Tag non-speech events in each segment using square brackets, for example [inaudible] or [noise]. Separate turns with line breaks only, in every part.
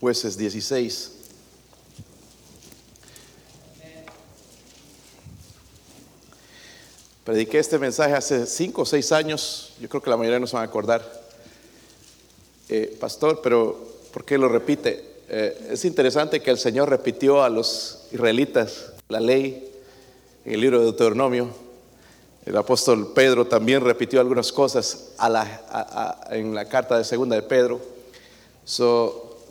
Jueces 16. Prediqué este mensaje hace cinco o seis años, yo creo que la mayoría no se van a acordar, eh, pastor, pero ¿por qué lo repite? Eh, es interesante que el Señor repitió a los israelitas la ley en el libro de Deuteronomio. El apóstol Pedro también repitió algunas cosas en la carta de segunda de Pedro.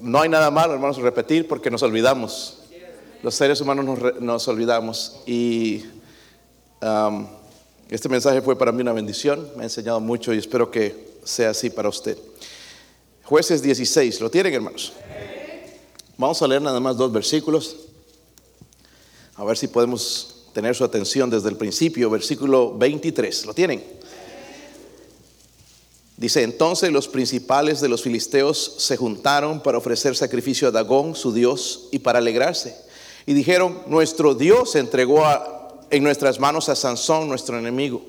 No hay nada malo, hermanos, repetir porque nos olvidamos. Los seres humanos nos, olvidamos. Y um, este mensaje fue para mí una bendición, me ha enseñado mucho y espero que sea así para usted. Jueces 16, ¿lo tienen hermanos? Vamos a leer nada más dos versículos, a ver si podemos tener su atención desde el principio, versículo 23, ¿lo tienen? Dice, entonces los principales de los filisteos se juntaron para ofrecer sacrificio a Dagón, su Dios, y para alegrarse. Y dijeron, nuestro Dios entregó en nuestras manos a Sansón, nuestro enemigo.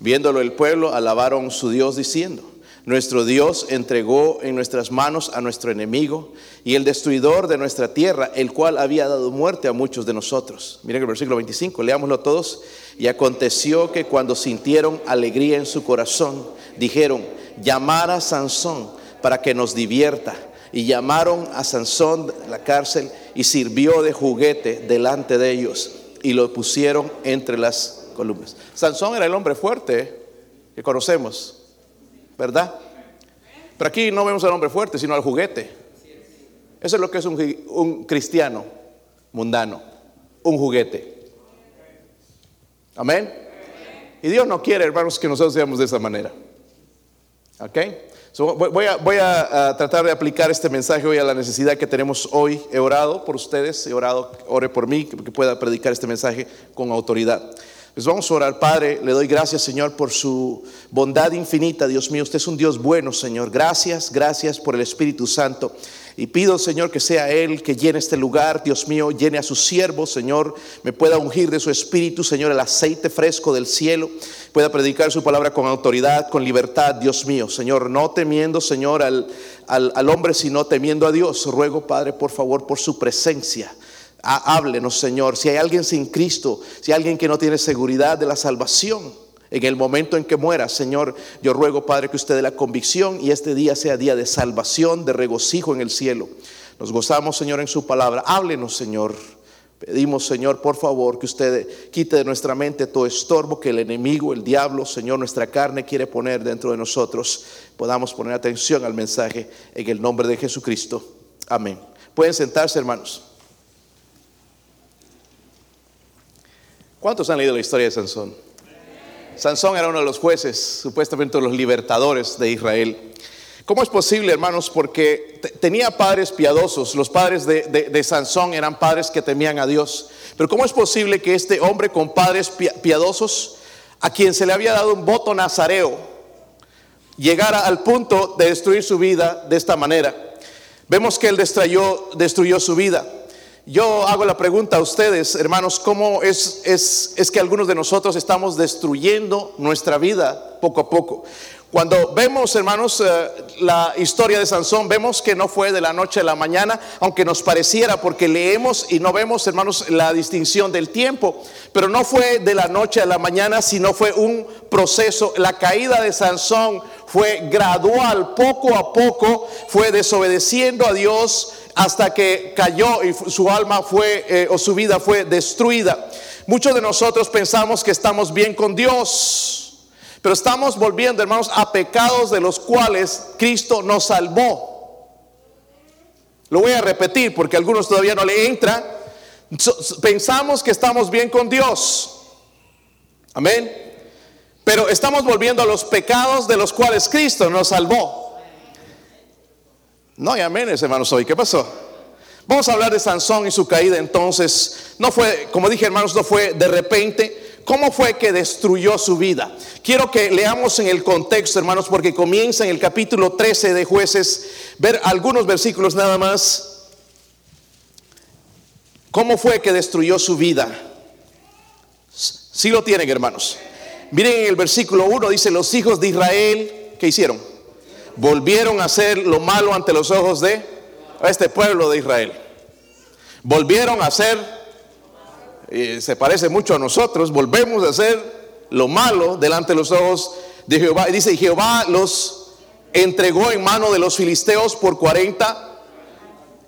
Viéndolo el pueblo, alabaron su Dios diciendo, nuestro Dios entregó en nuestras manos a nuestro enemigo y el destruidor de nuestra tierra, el cual había dado muerte a muchos de nosotros. Miren el versículo 25, leámoslo todos. Y aconteció que cuando sintieron alegría en su corazón, dijeron, llamar a Sansón para que nos divierta. Y llamaron a Sansón de la cárcel y sirvió de juguete delante de ellos y lo pusieron entre las columnas. Sansón era el hombre fuerte que conocemos, ¿verdad? Pero aquí no vemos al hombre fuerte, sino al juguete. Eso es lo que es un, un cristiano mundano, un juguete. Amén. Y Dios no quiere, hermanos, que nosotros seamos de esa manera. ¿Ok? voy, a, tratar de aplicar este mensaje hoy a la necesidad que tenemos hoy. He orado por ustedes, he orado, ore por mí, que, pueda predicar este mensaje con autoridad. Les vamos a orar, Padre, le doy gracias, Señor, por su bondad infinita, Dios mío. Usted es un Dios bueno, Señor. Gracias, gracias por el Espíritu Santo. Y pido, Señor, que sea Él que llene este lugar, Dios mío, llene a sus siervos, Señor, me pueda ungir de su espíritu, Señor, el aceite fresco del cielo, pueda predicar su palabra con autoridad, con libertad, Dios mío, Señor, no temiendo, Señor, al, al, hombre, sino temiendo a Dios. Ruego, Padre, por favor, por su presencia. Háblenos, Señor. Si hay alguien sin Cristo, si hay alguien que no tiene seguridad de la salvación, en el momento en que muera, Señor, yo ruego, Padre, que usted dé la convicción y este día sea día de salvación, de regocijo en el cielo. Nos gozamos, Señor, en su palabra. Háblenos, Señor. Pedimos, Señor, por favor, que usted quite de nuestra mente todo estorbo que el enemigo, el diablo, Señor, nuestra carne quiere poner dentro de nosotros. Podamos poner atención al mensaje en el nombre de Jesucristo. Amén. Pueden sentarse, hermanos. ¿Cuántos han leído la historia de Sansón? Sansón era uno de los jueces, supuestamente los libertadores de Israel. ¿Cómo es posible, hermanos? Porque tenía padres piadosos. Los padres de, Sansón eran padres que temían a Dios. Pero ¿cómo es posible que este hombre con padres piadosos, a quien se le había dado un voto nazareo, llegara al punto de destruir su vida de esta manera? Vemos que él destruyó, destruyó su vida. Yo hago la pregunta a ustedes, hermanos, ¿cómo es, es, que algunos de nosotros estamos destruyendo nuestra vida poco a poco? Cuando vemos, hermanos, eh, la historia de Sansón, vemos que no fue de la noche a la mañana, aunque nos pareciera, porque leemos y no vemos, hermanos, la distinción del tiempo, pero no fue de la noche a la mañana, sino fue un proceso. La caída de Sansón fue gradual, poco a poco, fue desobedeciendo a Dios hasta que cayó y su alma fue eh, o su vida fue destruida. Muchos de nosotros pensamos que estamos bien con Dios, pero estamos volviendo, hermanos, a pecados de los cuales Cristo nos salvó. Lo voy a repetir porque a algunos todavía no le entra. Pensamos que estamos bien con Dios. Amén. Pero estamos volviendo a los pecados de los cuales Cristo nos salvó. No hay aménes, hermanos, hoy. ¿Qué pasó? Vamos a hablar de Sansón y su caída entonces. No fue, como dije, hermanos, no fue de repente. ¿Cómo fue que destruyó su vida? Quiero que leamos en el contexto, hermanos, porque comienza en el capítulo 13 de jueces, ver algunos versículos nada más. ¿Cómo fue que destruyó su vida? Si lo tienen, hermanos. Miren en el versículo 1, dice, los hijos de Israel, ¿qué hicieron? Volvieron a hacer lo malo ante los ojos de este pueblo de Israel. Volvieron a hacer, se parece mucho a nosotros, volvemos a hacer lo malo delante de los ojos de Jehová. Y dice, Jehová los entregó en mano de los filisteos por 40.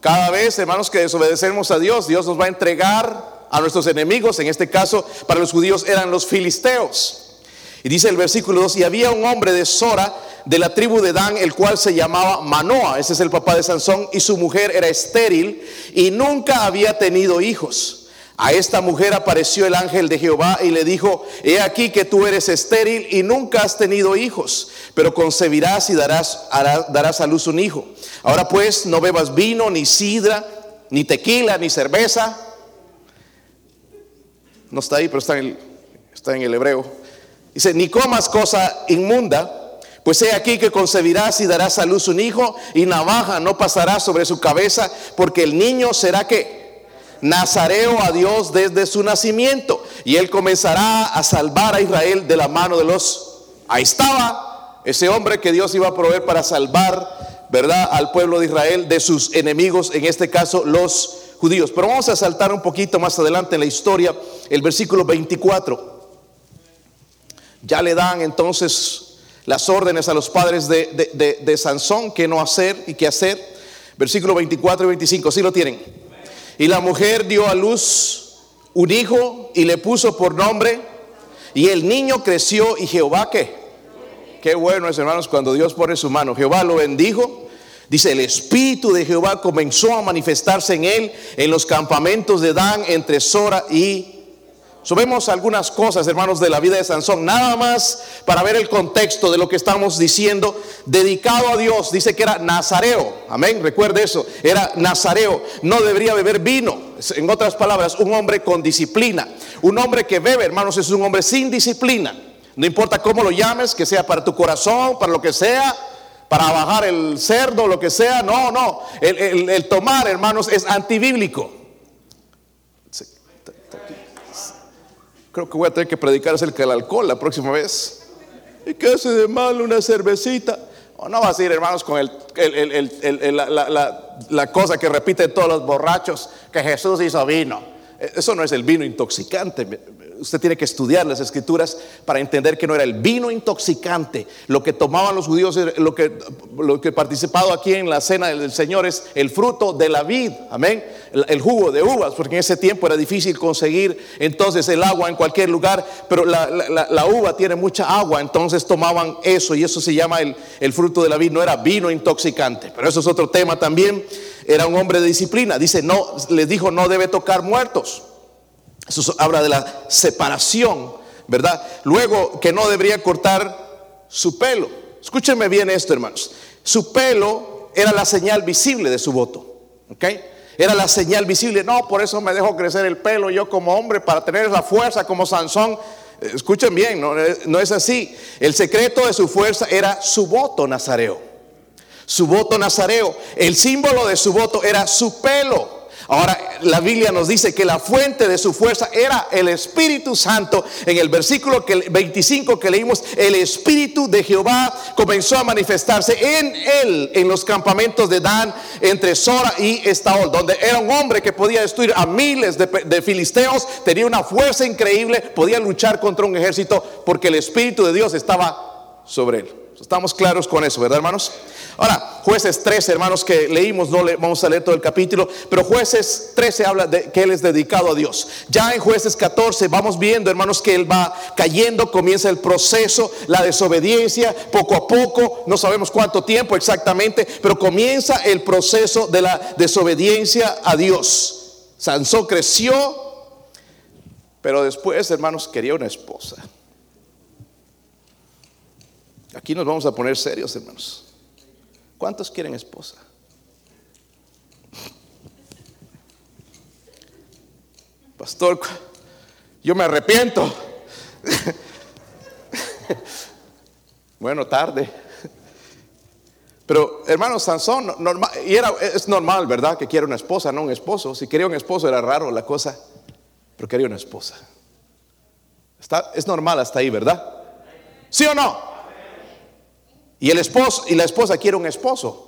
Cada vez, hermanos, que desobedecemos a Dios, Dios nos va a entregar a nuestros enemigos. En este caso, para los judíos eran los filisteos. Y dice el versículo 2, y había un hombre de Sora, de la tribu de Dan, el cual se llamaba Manoa, ese es el papá de Sansón, y su mujer era estéril y nunca había tenido hijos. A esta mujer apareció el ángel de Jehová y le dijo, he aquí que tú eres estéril y nunca has tenido hijos, pero concebirás y darás, darás a luz un hijo. Ahora pues no bebas vino, ni sidra, ni tequila, ni cerveza. No está ahí, pero está en está en el hebreo Dice, ni comas cosa inmunda, pues he aquí que concebirás y darás a luz un hijo y navaja no pasará sobre su cabeza, porque el niño será que nazareo a Dios desde su nacimiento y él comenzará a salvar a Israel de la mano de los... Ahí estaba ese hombre que Dios iba a proveer para salvar, ¿verdad?, al pueblo de Israel de sus enemigos, en este caso los judíos. Pero vamos a saltar un poquito más adelante en la historia, el versículo 24 ya le dan entonces las órdenes a los padres de, Sansón qué no hacer y qué hacer. Versículo 24 y 25, sí lo tienen. Y la mujer dio a luz un hijo y le puso por nombre. Y el niño creció y Jehová qué. Qué bueno es hermanos cuando Dios pone su mano. Jehová lo bendijo. Dice, el espíritu de Jehová comenzó a manifestarse en él en los campamentos de Dan entre Sora y Subemos algunas cosas, hermanos, de la vida de Sansón, nada más para ver el contexto de lo que estamos diciendo, dedicado a Dios, dice que era nazareo, amén, recuerde eso, era nazareo, no debería beber vino, en otras palabras, un hombre con disciplina, un hombre que bebe, hermanos, es un hombre sin disciplina, no importa cómo lo llames, que sea para tu corazón, para lo que sea, para bajar el cerdo, lo que sea, no, no, el, el tomar, hermanos, es antibíblico. Creo que voy a tener que predicar acerca del alcohol la próxima vez. ¿Y qué hace de mal una cervecita? O no vas a ir, hermanos, con el, la, cosa que repiten todos los borrachos, que Jesús hizo vino. Eso no es el vino intoxicante usted tiene que estudiar las escrituras para entender que no era el vino intoxicante. Lo que tomaban los judíos, lo que, lo que participado aquí en la cena del Señor es el fruto de la vid, amén, el, jugo de uvas, porque en ese tiempo era difícil conseguir entonces el agua en cualquier lugar, pero la, uva tiene mucha agua, entonces tomaban eso y eso se llama el, el fruto de la vid, no era vino intoxicante, pero eso es otro tema también. Era un hombre de disciplina, dice, no, les dijo, no debe tocar muertos. Eso habla de la separación, ¿verdad? Luego que no debería cortar su pelo. Escúchenme bien esto, hermanos. Su pelo era la señal visible de su voto. ¿Ok? Era la señal visible. No, por eso me dejo crecer el pelo yo como hombre para tener la fuerza como Sansón. Escuchen bien, no, no es así. El secreto de su fuerza era su voto nazareo. Su voto nazareo. El símbolo de su voto era su pelo. Ahora, la Biblia nos dice que la fuente de su fuerza era el Espíritu Santo. En el versículo 25 que leímos, el Espíritu de Jehová comenzó a manifestarse en él, en los campamentos de Dan, entre Sora y Estaol, donde era un hombre que podía destruir a miles de, de filisteos, tenía una fuerza increíble, podía luchar contra un ejército porque el Espíritu de Dios estaba sobre él. Estamos claros con eso, ¿verdad, hermanos? Ahora, jueces 13, hermanos, que leímos, no le, vamos a leer todo el capítulo, pero jueces 13 habla de que él es dedicado a Dios. Ya en jueces 14 vamos viendo, hermanos, que él va cayendo, comienza el proceso, la desobediencia, poco a poco, no sabemos cuánto tiempo exactamente, pero comienza el proceso de la desobediencia a Dios. Sansón creció, pero después, hermanos, quería una esposa. Aquí nos vamos a poner serios, hermanos. ¿Cuántos quieren esposa? Pastor, yo me arrepiento. bueno, tarde. Pero hermano Sansón, normal, y era, es normal, ¿verdad? Que quiera una esposa, no un esposo. Si quería un esposo era raro la cosa, pero quería una esposa. Está, es normal hasta ahí, ¿verdad? ¿Sí o no? Y el esposo y la esposa quiere un esposo.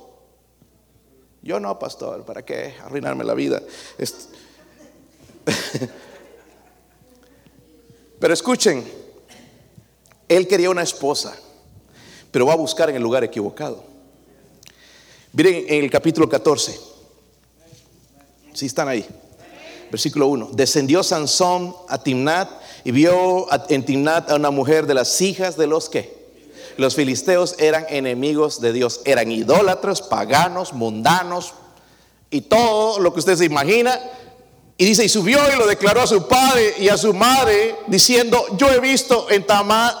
Yo no, pastor, ¿para qué arruinarme la vida? [laughs] Pero escuchen, él quería una esposa, pero va a buscar en el lugar equivocado. Miren en el capítulo 14. Si están ahí. Versículo 1. Descendió Sansón a Timnat y vio en Timnat a una mujer de las hijas de los que los filisteos eran enemigos de Dios, eran idólatras, paganos, mundanos y todo lo que usted se imagina. Y dice, y subió y lo declaró a su padre y a su madre, diciendo, yo he visto en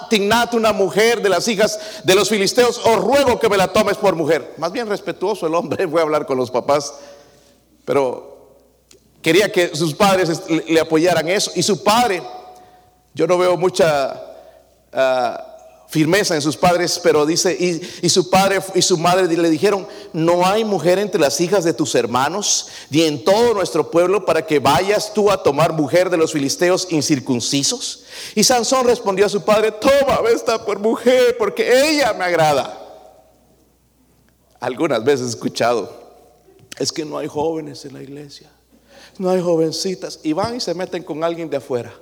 Timnat una mujer de las hijas de los filisteos, os ruego que me la tomes por mujer. Más bien respetuoso el hombre, [laughs] fue a hablar con los papás, pero quería que sus padres le apoyaran eso. Y su padre, yo no veo mucha... Ah, firmeza en sus padres, pero dice, y, su padre y su madre le dijeron, no hay mujer entre las hijas de tus hermanos, ni en todo nuestro pueblo, para que vayas tú a tomar mujer de los filisteos incircuncisos. Y Sansón respondió a su padre, toma esta por mujer, porque ella me agrada. Algunas veces he escuchado, es que no hay jóvenes en la iglesia, no hay jovencitas, y van y se meten con alguien de afuera.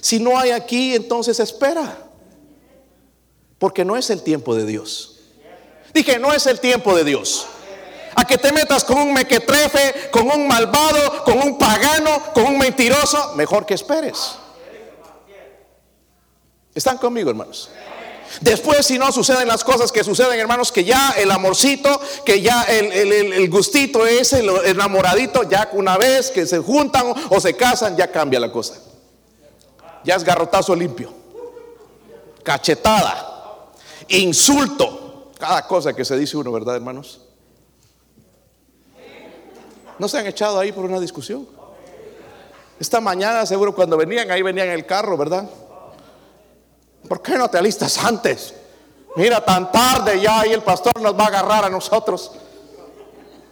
Si no hay aquí, entonces espera. Porque no es el tiempo de Dios. Dije, no es el tiempo de Dios. A que te metas con un mequetrefe, con un malvado, con un pagano, con un mentiroso, mejor que esperes. ¿Están conmigo, hermanos? Después, si no suceden las cosas que suceden, hermanos, que ya el amorcito, que ya el, gustito ese, el enamoradito, ya una vez que se juntan o se casan, ya cambia la cosa. Ya es garrotazo limpio, cachetada insulto, cada cosa que se dice uno, ¿verdad, hermanos? ¿No se han echado ahí por una discusión? Esta mañana seguro cuando venían, ahí venían en el carro, ¿verdad? ¿Por qué no te alistas antes? Mira, tan tarde ya y el pastor nos va a agarrar a nosotros.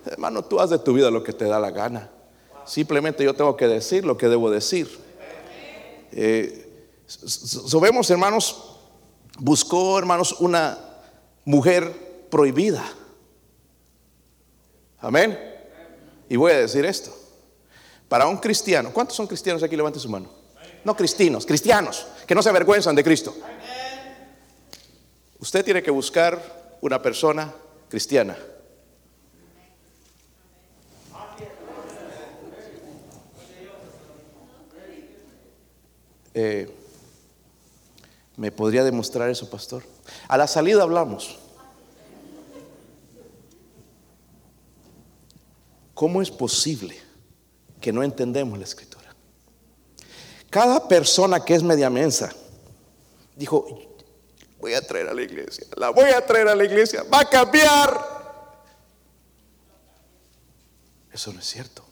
Hermano, tú haz de tu vida lo que te da la gana. Simplemente yo tengo que decir lo que debo decir. Eh, hermanos, buscó, hermanos, una mujer prohibida. Amén. Y voy a decir esto. Para un cristiano, ¿cuántos son cristianos aquí? Levante su mano. No cristianos, cristianos, que no se avergüenzan de Cristo. Usted tiene que buscar una persona cristiana. Eh, ¿Me podría demostrar eso, pastor? A la salida hablamos. ¿Cómo es posible que no entendemos la escritura? Cada persona que es media mensa dijo, voy a traer a la iglesia, la voy a traer a la iglesia, va a cambiar. Eso no es cierto.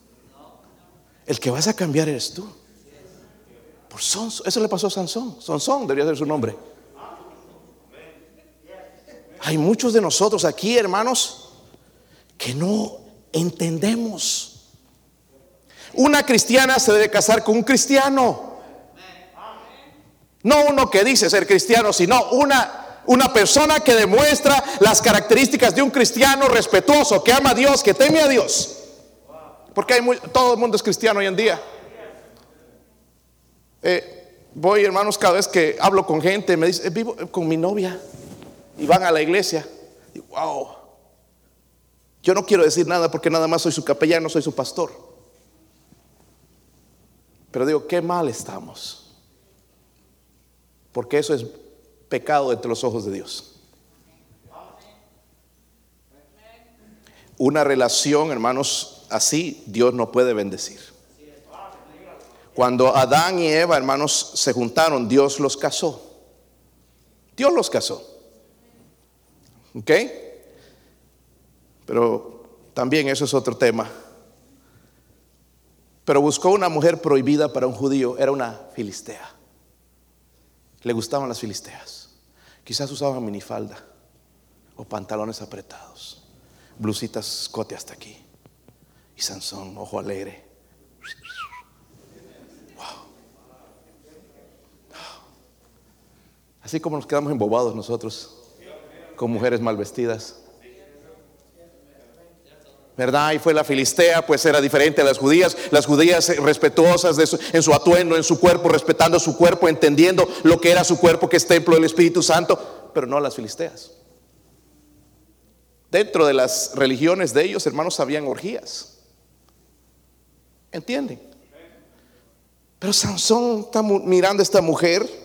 El que vas a cambiar eres tú. Eso le pasó a Sansón. Sansón debería ser su nombre. Hay muchos de nosotros aquí, hermanos, que no entendemos. Una cristiana se debe casar con un cristiano. No uno que dice ser cristiano, sino una, una persona que demuestra las características de un cristiano respetuoso, que ama a Dios, que teme a Dios. Porque hay todo el mundo es cristiano hoy en día. Eh, voy, hermanos, cada vez que hablo con gente, me dice, eh, vivo con mi novia y van a la iglesia. Y, wow. Yo no quiero decir nada porque nada más soy su capellano, soy su pastor. Pero digo, qué mal estamos. Porque eso es pecado entre los ojos de Dios. Una relación, hermanos, así Dios no puede bendecir. Cuando Adán y Eva, hermanos, se juntaron, Dios los casó. Dios los casó. ¿Ok? Pero también eso es otro tema. Pero buscó una mujer prohibida para un judío, era una filistea. Le gustaban las filisteas. Quizás usaban minifalda o pantalones apretados, blusitas escote hasta aquí. Y Sansón, ojo alegre, Así como nos quedamos embobados nosotros con mujeres mal vestidas. ¿verdad? Y fue la filistea, pues era diferente a las judías, las judías respetuosas en su atuendo, en su cuerpo, respetando su cuerpo, entendiendo lo que era su cuerpo, que es templo del Espíritu Santo, pero no las filisteas. Dentro de las religiones de ellos, hermanos, habían orgías. ¿Entienden? Pero Sansón está mirando a esta mujer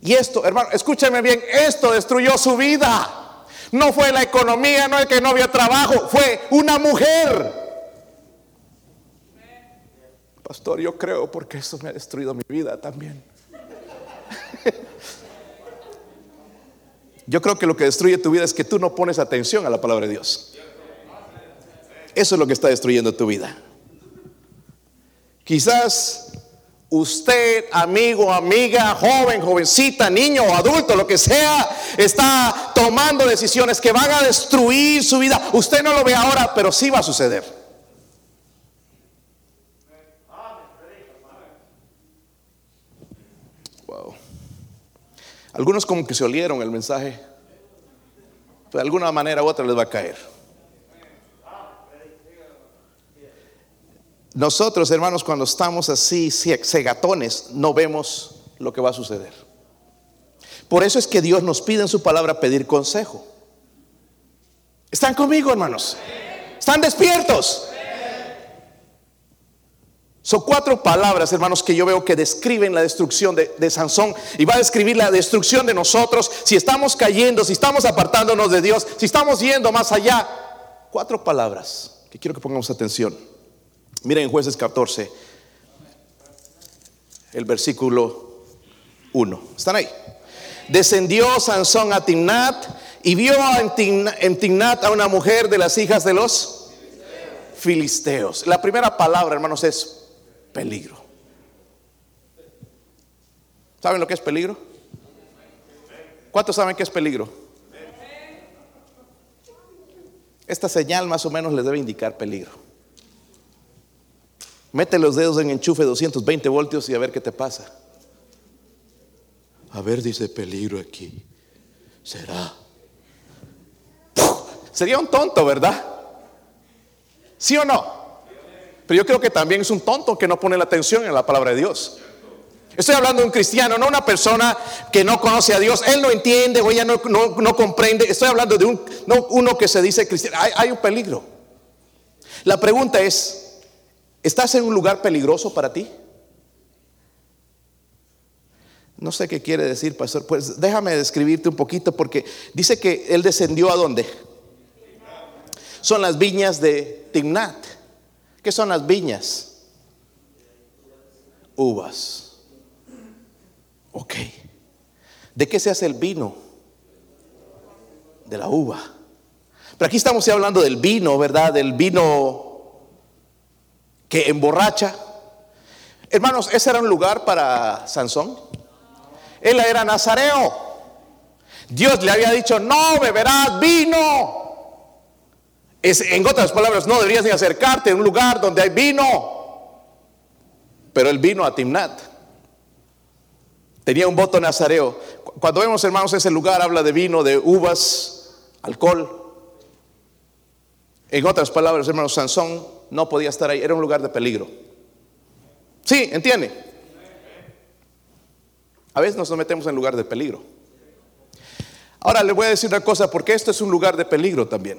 y esto, hermano, escúchame bien, esto destruyó su vida. No fue la economía, no es que no había trabajo, fue una mujer. Pastor, yo creo porque eso me ha destruido mi vida también. [laughs] Yo creo que lo que destruye tu vida es que tú no pones atención a la palabra de Dios. Eso es lo que está destruyendo tu vida. Quizás usted, amigo, amiga, joven, jovencita, niño adulto, lo que sea, está tomando decisiones que van a destruir su vida. Usted no lo ve ahora, pero sí va a suceder. Wow. Algunos como que se olieron el mensaje. De alguna manera u otra les va a caer. Nosotros, hermanos, cuando estamos así, cegatones, no vemos lo que va a suceder. Por eso es que Dios nos pide en su palabra pedir consejo. ¿Están conmigo, hermanos? ¿Están despiertos? Son cuatro palabras, hermanos, que yo veo que describen la destrucción de, de, Sansón y va a describir la destrucción de nosotros si estamos cayendo, si estamos apartándonos de Dios, si estamos yendo más allá. Cuatro palabras que quiero que pongamos atención. Miren en jueces 14, el versículo 1. ¿Están ahí? Descendió Sansón a Timnat y vio en Timnat a una mujer de las hijas de los filisteos. La primera palabra, hermanos, es peligro. ¿Saben lo que es peligro? ¿Cuántos saben qué es peligro? Esta señal más o menos les debe indicar peligro. Mete los dedos en enchufe 220 voltios y a ver qué te pasa. A ver, dice peligro aquí. ¿Será? Sería un tonto, ¿verdad? ¿Sí o no? Pero yo creo que también es un tonto que no pone la atención en la palabra de Dios. Estoy hablando de un cristiano, no una persona que no conoce a Dios. Él no entiende o ella no, no, comprende. Estoy hablando de un, no, uno que se dice cristiano. Hay un peligro. La pregunta es, ¿Estás en un lugar peligroso para ti? No sé qué quiere decir, pastor. Pues déjame describirte un poquito porque dice que él descendió a dónde? Son las viñas de Timnat. ¿Qué son las viñas? Uvas. Ok. ¿De qué se hace el vino? De la uva. Pero aquí estamos hablando del vino, ¿verdad? Del vino que emborracha. Hermanos, ese era un lugar para Sansón. Él era nazareo. Dios le había dicho, no beberás vino. En otras palabras, no deberías ni acercarte a un lugar donde hay vino. Pero él vino a Timnat. Tenía un voto nazareo. Cuando vemos, hermanos, ese lugar habla de vino, de uvas, alcohol. En otras palabras, hermanos, Sansón no podía estar ahí, era un lugar de peligro. Sí, entiende. A veces nos metemos en lugar de peligro. Ahora le voy a decir una cosa, porque esto es un lugar de peligro también.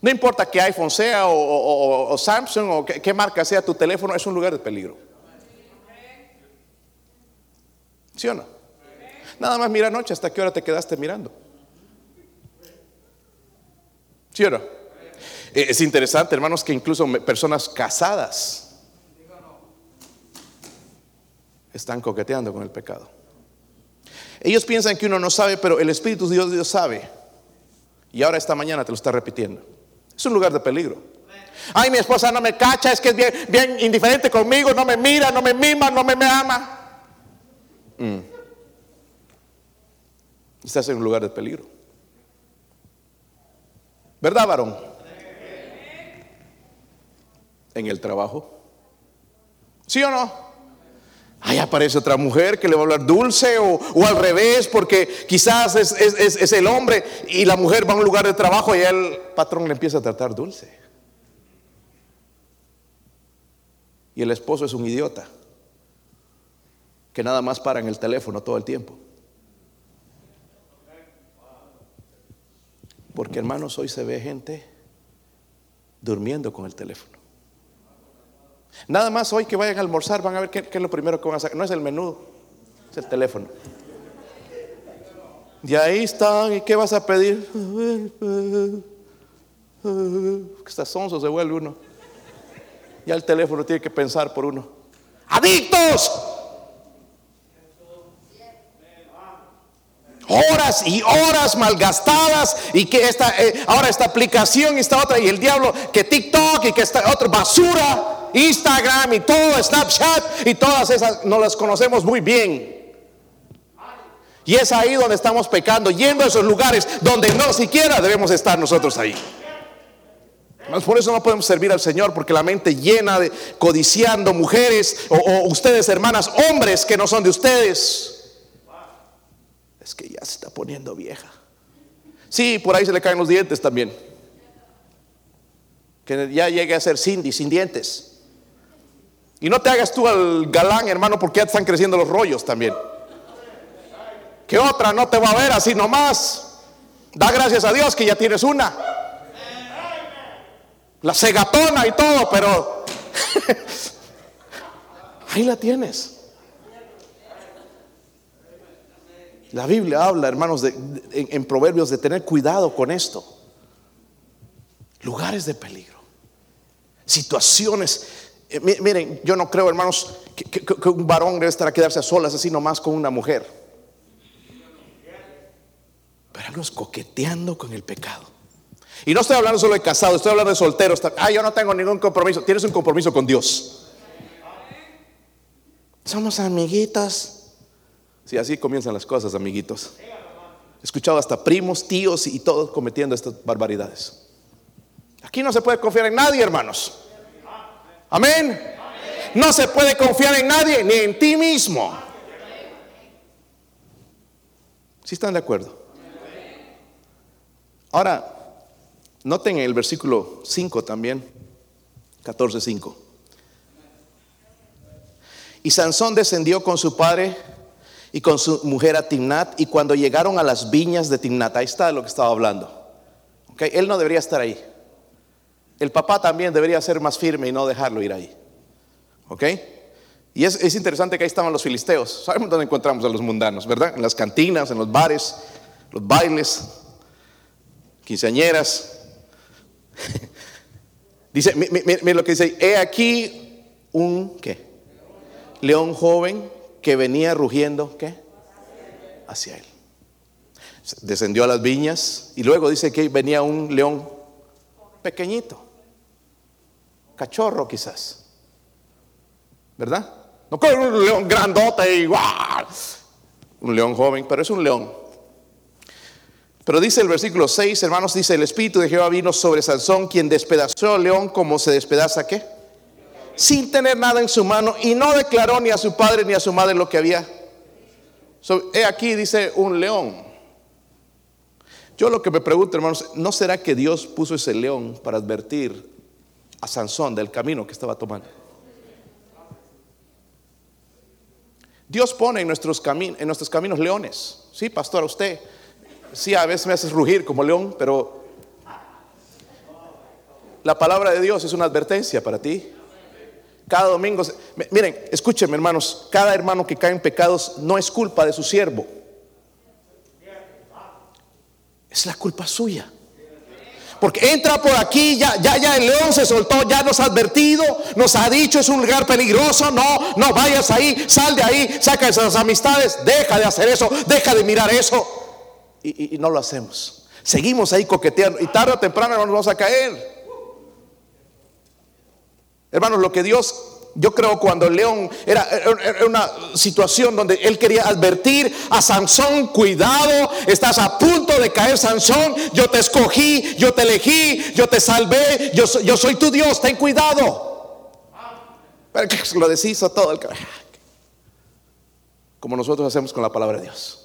No importa que iPhone sea o, Samsung o qué marca sea tu teléfono, es un lugar de peligro. ¿Sí o no? Nada más mira anoche hasta qué hora te quedaste mirando. ¿Sí o no? Eh, es interesante, hermanos, que incluso personas casadas están coqueteando con el pecado. Ellos piensan que uno no sabe, pero el Espíritu de Dios, Dios sabe. Y ahora esta mañana te lo está repitiendo. Es un lugar de peligro. Ay, mi esposa no me cacha, es que es bien, bien indiferente conmigo, no me mira, no me mima, no me, me ama. Mm. Estás en un lugar de peligro. ¿Verdad, varón? En el trabajo. ¿Sí o no? Ahí aparece otra mujer que le va a hablar dulce o, al revés, porque quizás es, es, el hombre y la mujer va a un lugar de trabajo y el patrón le empieza a tratar dulce. Y el esposo es un idiota que nada más para en el teléfono todo el tiempo. Porque hermanos, hoy se ve gente durmiendo con el teléfono. Nada más hoy que vayan a almorzar van a ver qué, es lo primero que van a sacar. No es el menú, es el teléfono. Y ahí están, ¿y qué vas a pedir? Está sonso se vuelve uno. Ya el teléfono tiene que pensar por uno. ¡Adictos! Horas y horas malgastadas y que esta, eh, ahora esta aplicación y esta otra y el diablo que TikTok y que esta otra basura, Instagram y todo, Snapchat y todas esas no las conocemos muy bien. Y es ahí donde estamos pecando, yendo a esos lugares donde no siquiera debemos estar nosotros ahí. Por eso no podemos servir al Señor, porque la mente llena de codiciando mujeres o ustedes hermanas, hombres que no son de ustedes es que ya se está poniendo vieja. Sí, por ahí se le caen los dientes también. Que ya llegue a ser Cindy, sin dientes. Y no te hagas tú al galán, hermano, porque ya te están creciendo los rollos también. Que otra no te va a ver así nomás. Da gracias a Dios que ya tienes una. La cegatona y todo, pero [laughs] ahí la tienes. La Biblia habla, hermanos, en, Proverbios de tener cuidado con esto. Lugares de peligro. Situaciones. Eh, miren, yo no creo, hermanos, que, un varón debe estar a quedarse a solas así nomás con una mujer. Pero algunos coqueteando con el pecado. Y no estoy hablando solo de casados, estoy hablando de solteros. Ah, yo no tengo ningún compromiso. Tienes un compromiso con Dios. Somos amiguitas. Sí, así comienzan las cosas, amiguitos. He escuchado hasta primos, tíos y todos cometiendo estas barbaridades. Aquí no se puede confiar en nadie, hermanos. Amén. No se puede confiar en nadie, ni en ti mismo. ¿Sí están de acuerdo? Ahora, noten el versículo 5 también, 14.5. Y Sansón descendió con su padre y con su mujer a Timnat. Y cuando llegaron a las viñas de Timnat, ahí está lo que estaba hablando. ¿Okay? Él no debería estar ahí. El papá también debería ser más firme y no dejarlo ir ahí. ¿Ok? Y es, es, interesante que ahí estaban los filisteos. Sabemos dónde encontramos a los mundanos, ¿verdad? En las cantinas, en los bares, los bailes, quinceañeras. [laughs] dice, mira lo que dice, he aquí un, ¿qué? León joven que venía rugiendo, ¿qué? Hacia él. Descendió a las viñas y luego dice que venía un león pequeñito, cachorro quizás, ¿verdad? No con un león grandote y un león joven, pero es un león. Pero dice el versículo 6, hermanos, dice el Espíritu de Jehová vino sobre Sansón, quien despedazó al león como se despedaza qué? Sin tener nada en su mano y no declaró ni a su padre ni a su madre lo que había. he aquí dice un león. Yo lo que me pregunto, hermanos, ¿no será que Dios puso ese león para advertir a Sansón del camino que estaba tomando? Dios pone en nuestros, caminos, en nuestros caminos leones. Sí, pastor, a usted. Sí, a veces me haces rugir como león, pero la palabra de Dios es una advertencia para ti. Cada domingo, miren, escúchenme hermanos, cada hermano que cae en pecados no es culpa de su siervo. Es la culpa suya. Porque entra por aquí, ya, ya, ya el león se soltó, ya nos ha advertido, nos ha dicho es un lugar peligroso, no, no vayas ahí, sal de ahí, saca esas amistades, deja de hacer eso, deja de mirar eso. Y, no lo hacemos. Seguimos ahí coqueteando y tarde o temprano nos vamos a caer. Hermanos, lo que Dios, yo creo cuando león era, una situación donde él quería advertir a Sansón, cuidado, estás a punto de caer Sansón, yo te escogí, yo te elegí, yo te salvé, yo, yo soy tu Dios, ten cuidado. Pero que lo deshizo todo el como nosotros hacemos con la palabra de Dios.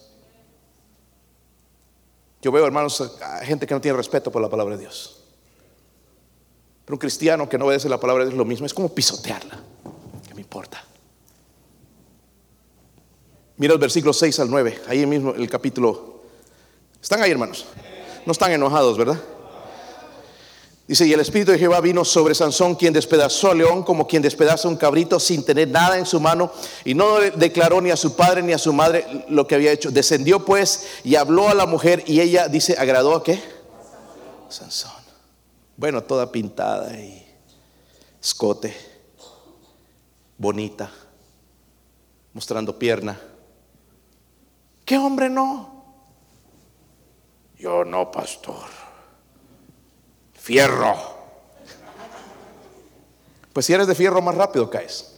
Yo veo, hermanos, gente que no tiene respeto por la palabra de Dios. Pero un cristiano que no obedece la palabra de Dios es lo mismo, es como pisotearla. ¿Qué me importa? Mira el versículo 6 al 9, ahí mismo el capítulo. ¿Están ahí, hermanos? No están enojados, ¿verdad? Dice, y el Espíritu de Jehová vino sobre Sansón, quien despedazó al león como quien despedaza un cabrito sin tener nada en su mano, y no declaró ni a su padre ni a su madre lo que había hecho. Descendió pues y habló a la mujer, y ella dice, ¿agradó a qué? Sansón. Bueno, toda pintada y escote, bonita, mostrando pierna. ¿Qué hombre no? Yo no, pastor fierro. Pues si eres de fierro, más rápido caes.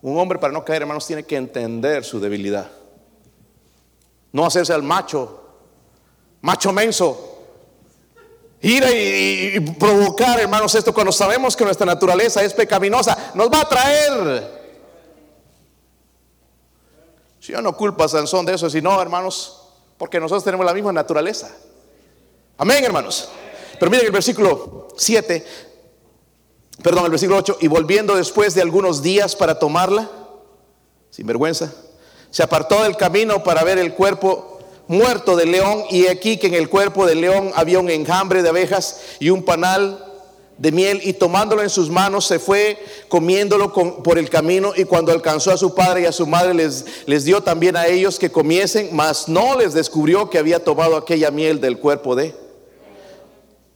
Un hombre para no caer, hermanos, tiene que entender su debilidad. No hacerse al macho, macho menso. Ir y, provocar, hermanos, esto cuando sabemos que nuestra naturaleza es pecaminosa, nos va a traer. Si yo no culpo a Sansón de eso, sino, hermanos, porque nosotros tenemos la misma naturaleza. Amén, hermanos. Pero miren el versículo 7, perdón, el versículo 8, y volviendo después de algunos días para tomarla, sin vergüenza, se apartó del camino para ver el cuerpo muerto del león y aquí que en el cuerpo del león había un enjambre de abejas y un panal de miel y tomándolo en sus manos se fue comiéndolo por el camino y cuando alcanzó a su padre y a su madre les, les dio también a ellos que comiesen, mas no les descubrió que había tomado aquella miel del cuerpo de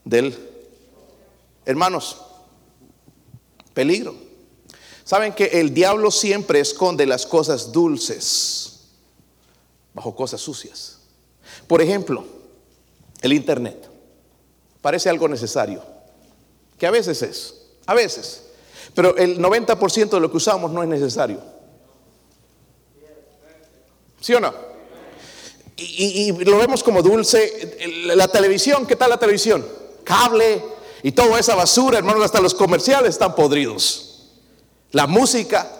del hermanos. Peligro. Saben que el diablo siempre esconde las cosas dulces bajo cosas sucias. Por ejemplo, el internet parece algo necesario, que a veces es, a veces, pero el 90% de lo que usamos no es necesario. ¿Sí o no? Y, lo vemos como dulce. La televisión, ¿qué tal la televisión? cable y toda esa basura, hermanos, hasta los comerciales están podridos. La música,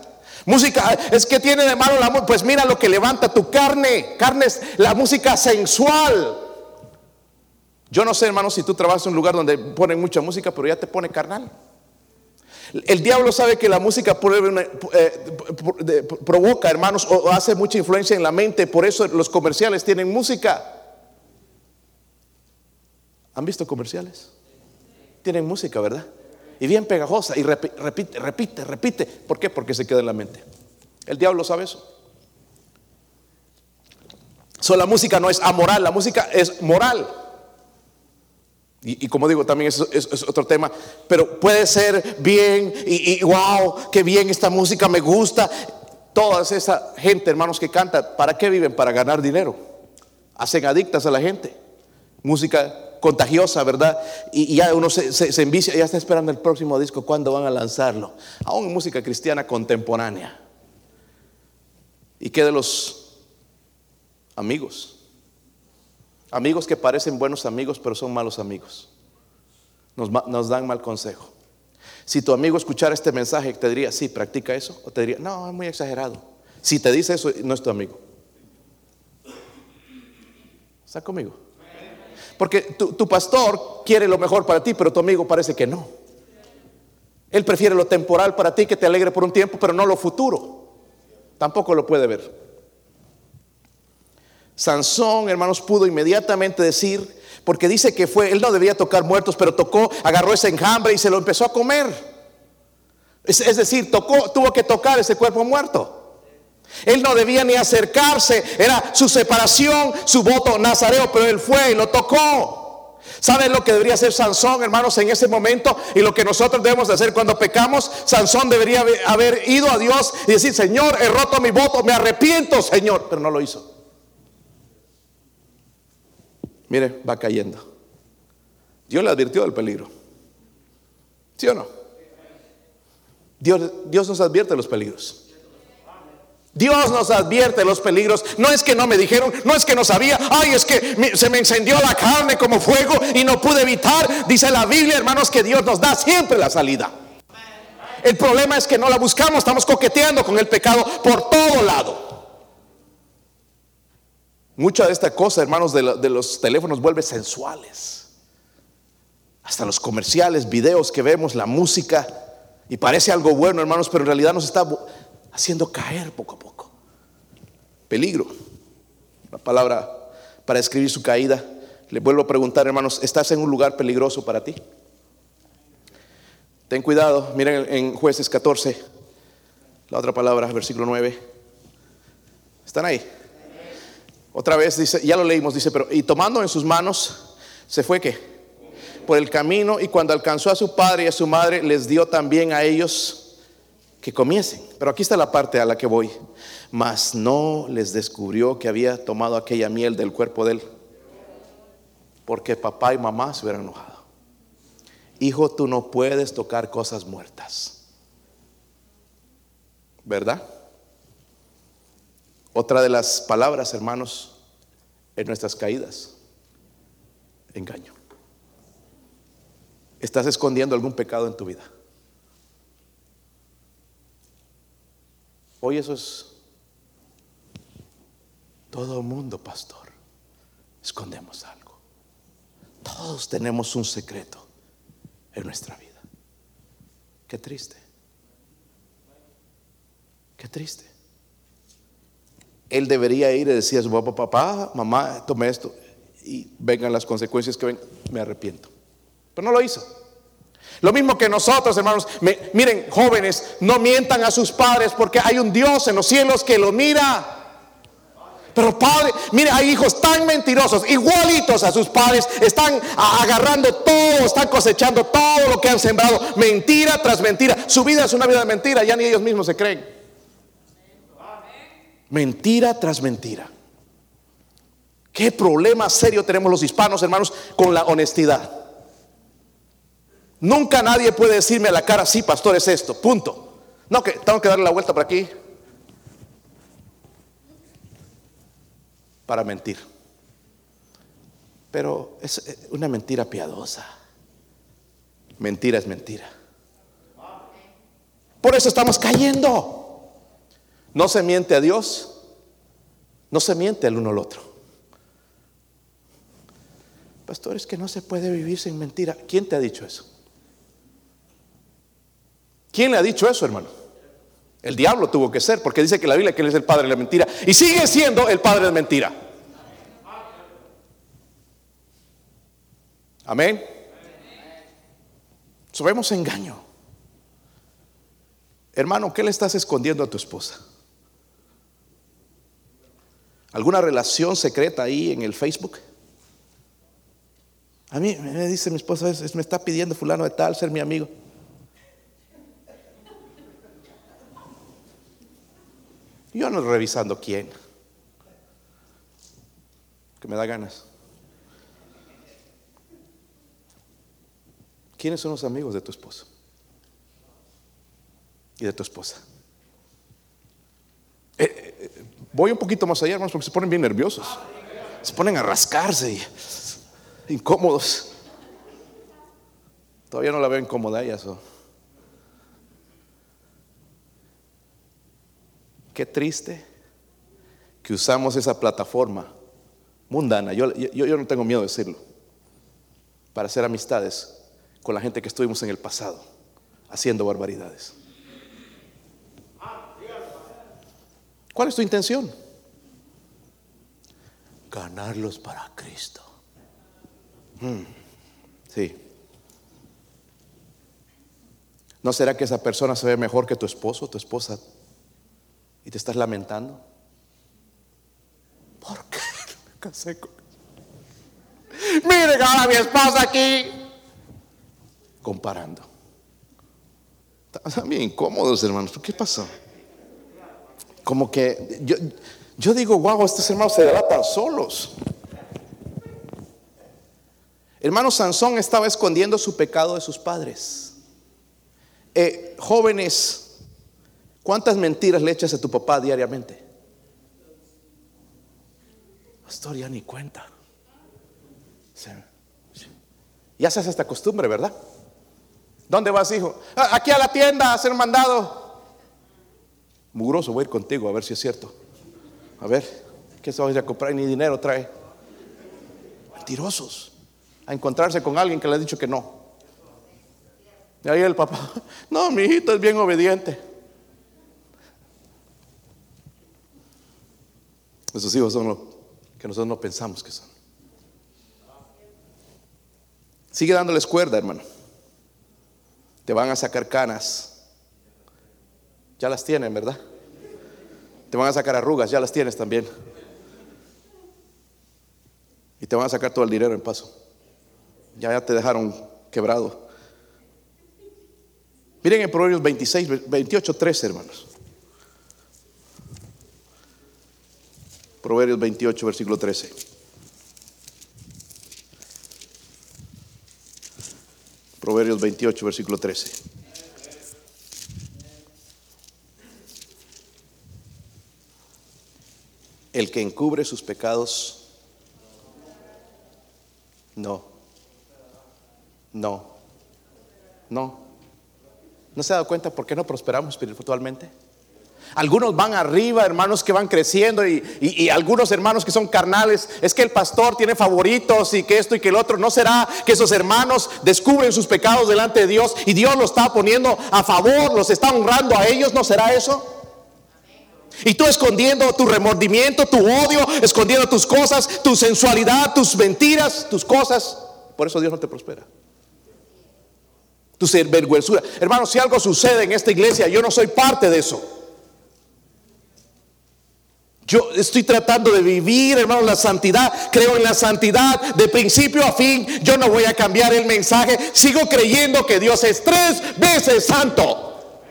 música, es que tiene de malo la música, pues mira lo que levanta tu carne, carne es la música sensual. Yo no sé, hermanos, si tú trabajas en un lugar donde ponen mucha música, pero ya te pone carnal. El diablo sabe que la música eh, provoca, hermanos, o hace mucha influencia en la mente, por eso los comerciales tienen música. ¿Han visto comerciales? Tienen música, ¿verdad? Y bien pegajosa y repite, repite, repite. ¿Por qué? Porque se queda en la mente. El diablo sabe eso. So, la música no es amoral, la música es moral. Y, como digo, también es, es, otro tema. Pero puede ser bien y, y, wow, qué bien esta música, me gusta. Toda esa gente, hermanos, que canta, ¿para qué viven? Para ganar dinero. Hacen adictas a la gente. Música contagiosa, ¿verdad? Y, ya uno se, se, envicia, ya está esperando el próximo disco, ¿cuándo van a lanzarlo? Aún música cristiana contemporánea. ¿Y qué de los amigos? Amigos que parecen buenos amigos, pero son malos amigos. Nos, nos dan mal consejo. Si tu amigo escuchara este mensaje, te diría, sí, practica eso. O te diría, no, es muy exagerado. Si te dice eso, no es tu amigo. ¿Está conmigo? Porque tu, pastor quiere lo mejor para ti, pero tu amigo parece que no. Él prefiere lo temporal para ti que te alegre por un tiempo, pero no lo futuro. Tampoco lo puede ver. Sansón, hermanos, pudo inmediatamente decir, porque dice que fue, él no debía tocar muertos, pero tocó, agarró ese enjambre y se lo empezó a comer. Es, es decir, tocó, tuvo que tocar ese cuerpo muerto. Él no debía ni acercarse, era su separación, su voto nazareo, pero él fue y lo tocó. ¿Saben lo que debería hacer Sansón, hermanos, en ese momento? Y lo que nosotros debemos de hacer cuando pecamos, Sansón debería haber ido a Dios y decir, Señor, he roto mi voto, me arrepiento, Señor, pero no lo hizo. Mire, va cayendo. Dios le advirtió del peligro. ¿Sí o no? Dios, Dios nos advierte de los peligros. Dios nos advierte los peligros. No es que no me dijeron, no es que no sabía. Ay, es que se me encendió la carne como fuego y no pude evitar. Dice la Biblia, hermanos, que Dios nos da siempre la salida. El problema es que no la buscamos, estamos coqueteando con el pecado por todo lado. Mucha de esta cosa, hermanos, de, de los teléfonos vuelve sensuales. Hasta los comerciales, videos que vemos, la música, y parece algo bueno, hermanos, pero en realidad nos está haciendo caer poco a poco. Peligro. La palabra para escribir su caída. Le vuelvo a preguntar, hermanos, ¿estás en un lugar peligroso para ti? Ten cuidado, miren en jueces 14, la otra palabra, versículo 9. ¿Están ahí? Otra vez dice, ya lo leímos, dice, pero y tomando en sus manos, se fue que por el camino y cuando alcanzó a su padre y a su madre, les dio también a ellos que comiesen. Pero aquí está la parte a la que voy. Mas no les descubrió que había tomado aquella miel del cuerpo de él, porque papá y mamá se hubieran enojado hijo, tú no puedes tocar cosas muertas. ¿Verdad? Otra de las palabras, hermanos, en nuestras caídas, engaño. ¿Estás escondiendo algún pecado en tu vida? Hoy eso es todo el mundo, pastor. Escondemos algo. Todos tenemos un secreto en nuestra vida. Qué triste. Qué triste. Él debería ir y decir a su papá, papá, mamá, tome esto y vengan las consecuencias que ven, me arrepiento. Pero no lo hizo. Lo mismo que nosotros, hermanos. miren, jóvenes, no mientan a sus padres porque hay un Dios en los cielos que lo mira. Pero padre, mire, hay hijos tan mentirosos, igualitos a sus padres, están agarrando todo, están cosechando todo lo que han sembrado, mentira tras mentira. Su vida es una vida de mentira, ya ni ellos mismos se creen. Mentira tras mentira. Qué problema serio tenemos los hispanos, hermanos, con la honestidad. Nunca nadie puede decirme a la cara, sí, pastor, es esto, punto. No, que tengo que darle la vuelta por aquí, para mentir. Pero es eh, una mentira piadosa. Mentira es mentira. Por eso estamos cayendo. No se miente a Dios, no se miente al uno al otro. Pastor, es que no se puede vivir sin mentira. ¿Quién te ha dicho eso? ¿Quién le ha dicho eso, hermano? El diablo tuvo que ser, porque dice que la Biblia que él es el padre de la mentira y sigue siendo el padre de la mentira. Amén. Sabemos engaño. Hermano, ¿qué le estás escondiendo a tu esposa? ¿Alguna relación secreta ahí en el Facebook? A mí me dice mi esposa, me está pidiendo fulano de tal ser mi amigo. Yo no revisando quién. Que me da ganas. ¿Quiénes son los amigos de tu esposo? Y de tu esposa. Eh, eh, voy un poquito más allá, hermanos, porque se ponen bien nerviosos. Se ponen a rascarse y incómodos. Todavía no la veo incómoda ella. eso. Qué triste que usamos esa plataforma mundana, yo, yo, no tengo miedo de decirlo, para hacer amistades con la gente que estuvimos en el pasado, haciendo barbaridades. ¿Cuál es tu intención? Ganarlos para Cristo. Hmm, sí. ¿No será que esa persona se ve mejor que tu esposo, tu esposa y te estás lamentando. ¿Por qué [laughs] me casé con Miren ahora mi esposa aquí. Comparando. Están bien incómodos, hermanos. ¿Qué pasó? Como que yo, yo digo, wow, estos hermanos se delatan solos. Hermano Sansón estaba escondiendo su pecado de sus padres. Eh, jóvenes, ¿Cuántas mentiras le echas a tu papá diariamente? Pastor, ya ni cuenta. Ya se hace esta costumbre, ¿verdad? ¿Dónde vas, hijo? "Ah, Aquí a la tienda a hacer mandado. Mugroso, voy a ir contigo a ver si es cierto. A ver, ¿qué se va a comprar? Ni dinero trae. Mentirosos. A encontrarse con alguien que le ha dicho que no. Y ahí el papá, [laughs] no, mi hijito es bien obediente. Esos hijos son lo que nosotros no pensamos que son. Sigue dándoles cuerda, hermano. Te van a sacar canas. Ya las tienen, ¿verdad? Te van a sacar arrugas, ya las tienes también. Y te van a sacar todo el dinero en paso. Ya, ya te dejaron quebrado. Miren en Proverbios 26, 28, 13, hermanos. Proverbios 28, versículo 13. Proverbios 28, versículo 13. El que encubre sus pecados, no, no, no. ¿No se ha dado cuenta por qué no prosperamos espiritualmente? Algunos van arriba, hermanos que van creciendo y, y- algunos hermanos que son carnales. Es que el pastor tiene favoritos y que esto y que el otro. ¿No será que esos hermanos descubren sus pecados delante de Dios y Dios los está poniendo a favor, los está honrando a ellos? ¿No será eso? Y tú escondiendo tu remordimiento, tu odio, escondiendo tus cosas, tu sensualidad, tus mentiras, tus cosas. Por eso Dios no te prospera. Tu vergüenzura. Hermanos, si algo sucede en esta iglesia, yo no soy parte de eso. Yo estoy tratando de vivir, hermanos, la santidad. Creo en la santidad de principio a fin. Yo no voy a cambiar el mensaje. Sigo creyendo que Dios es tres veces santo.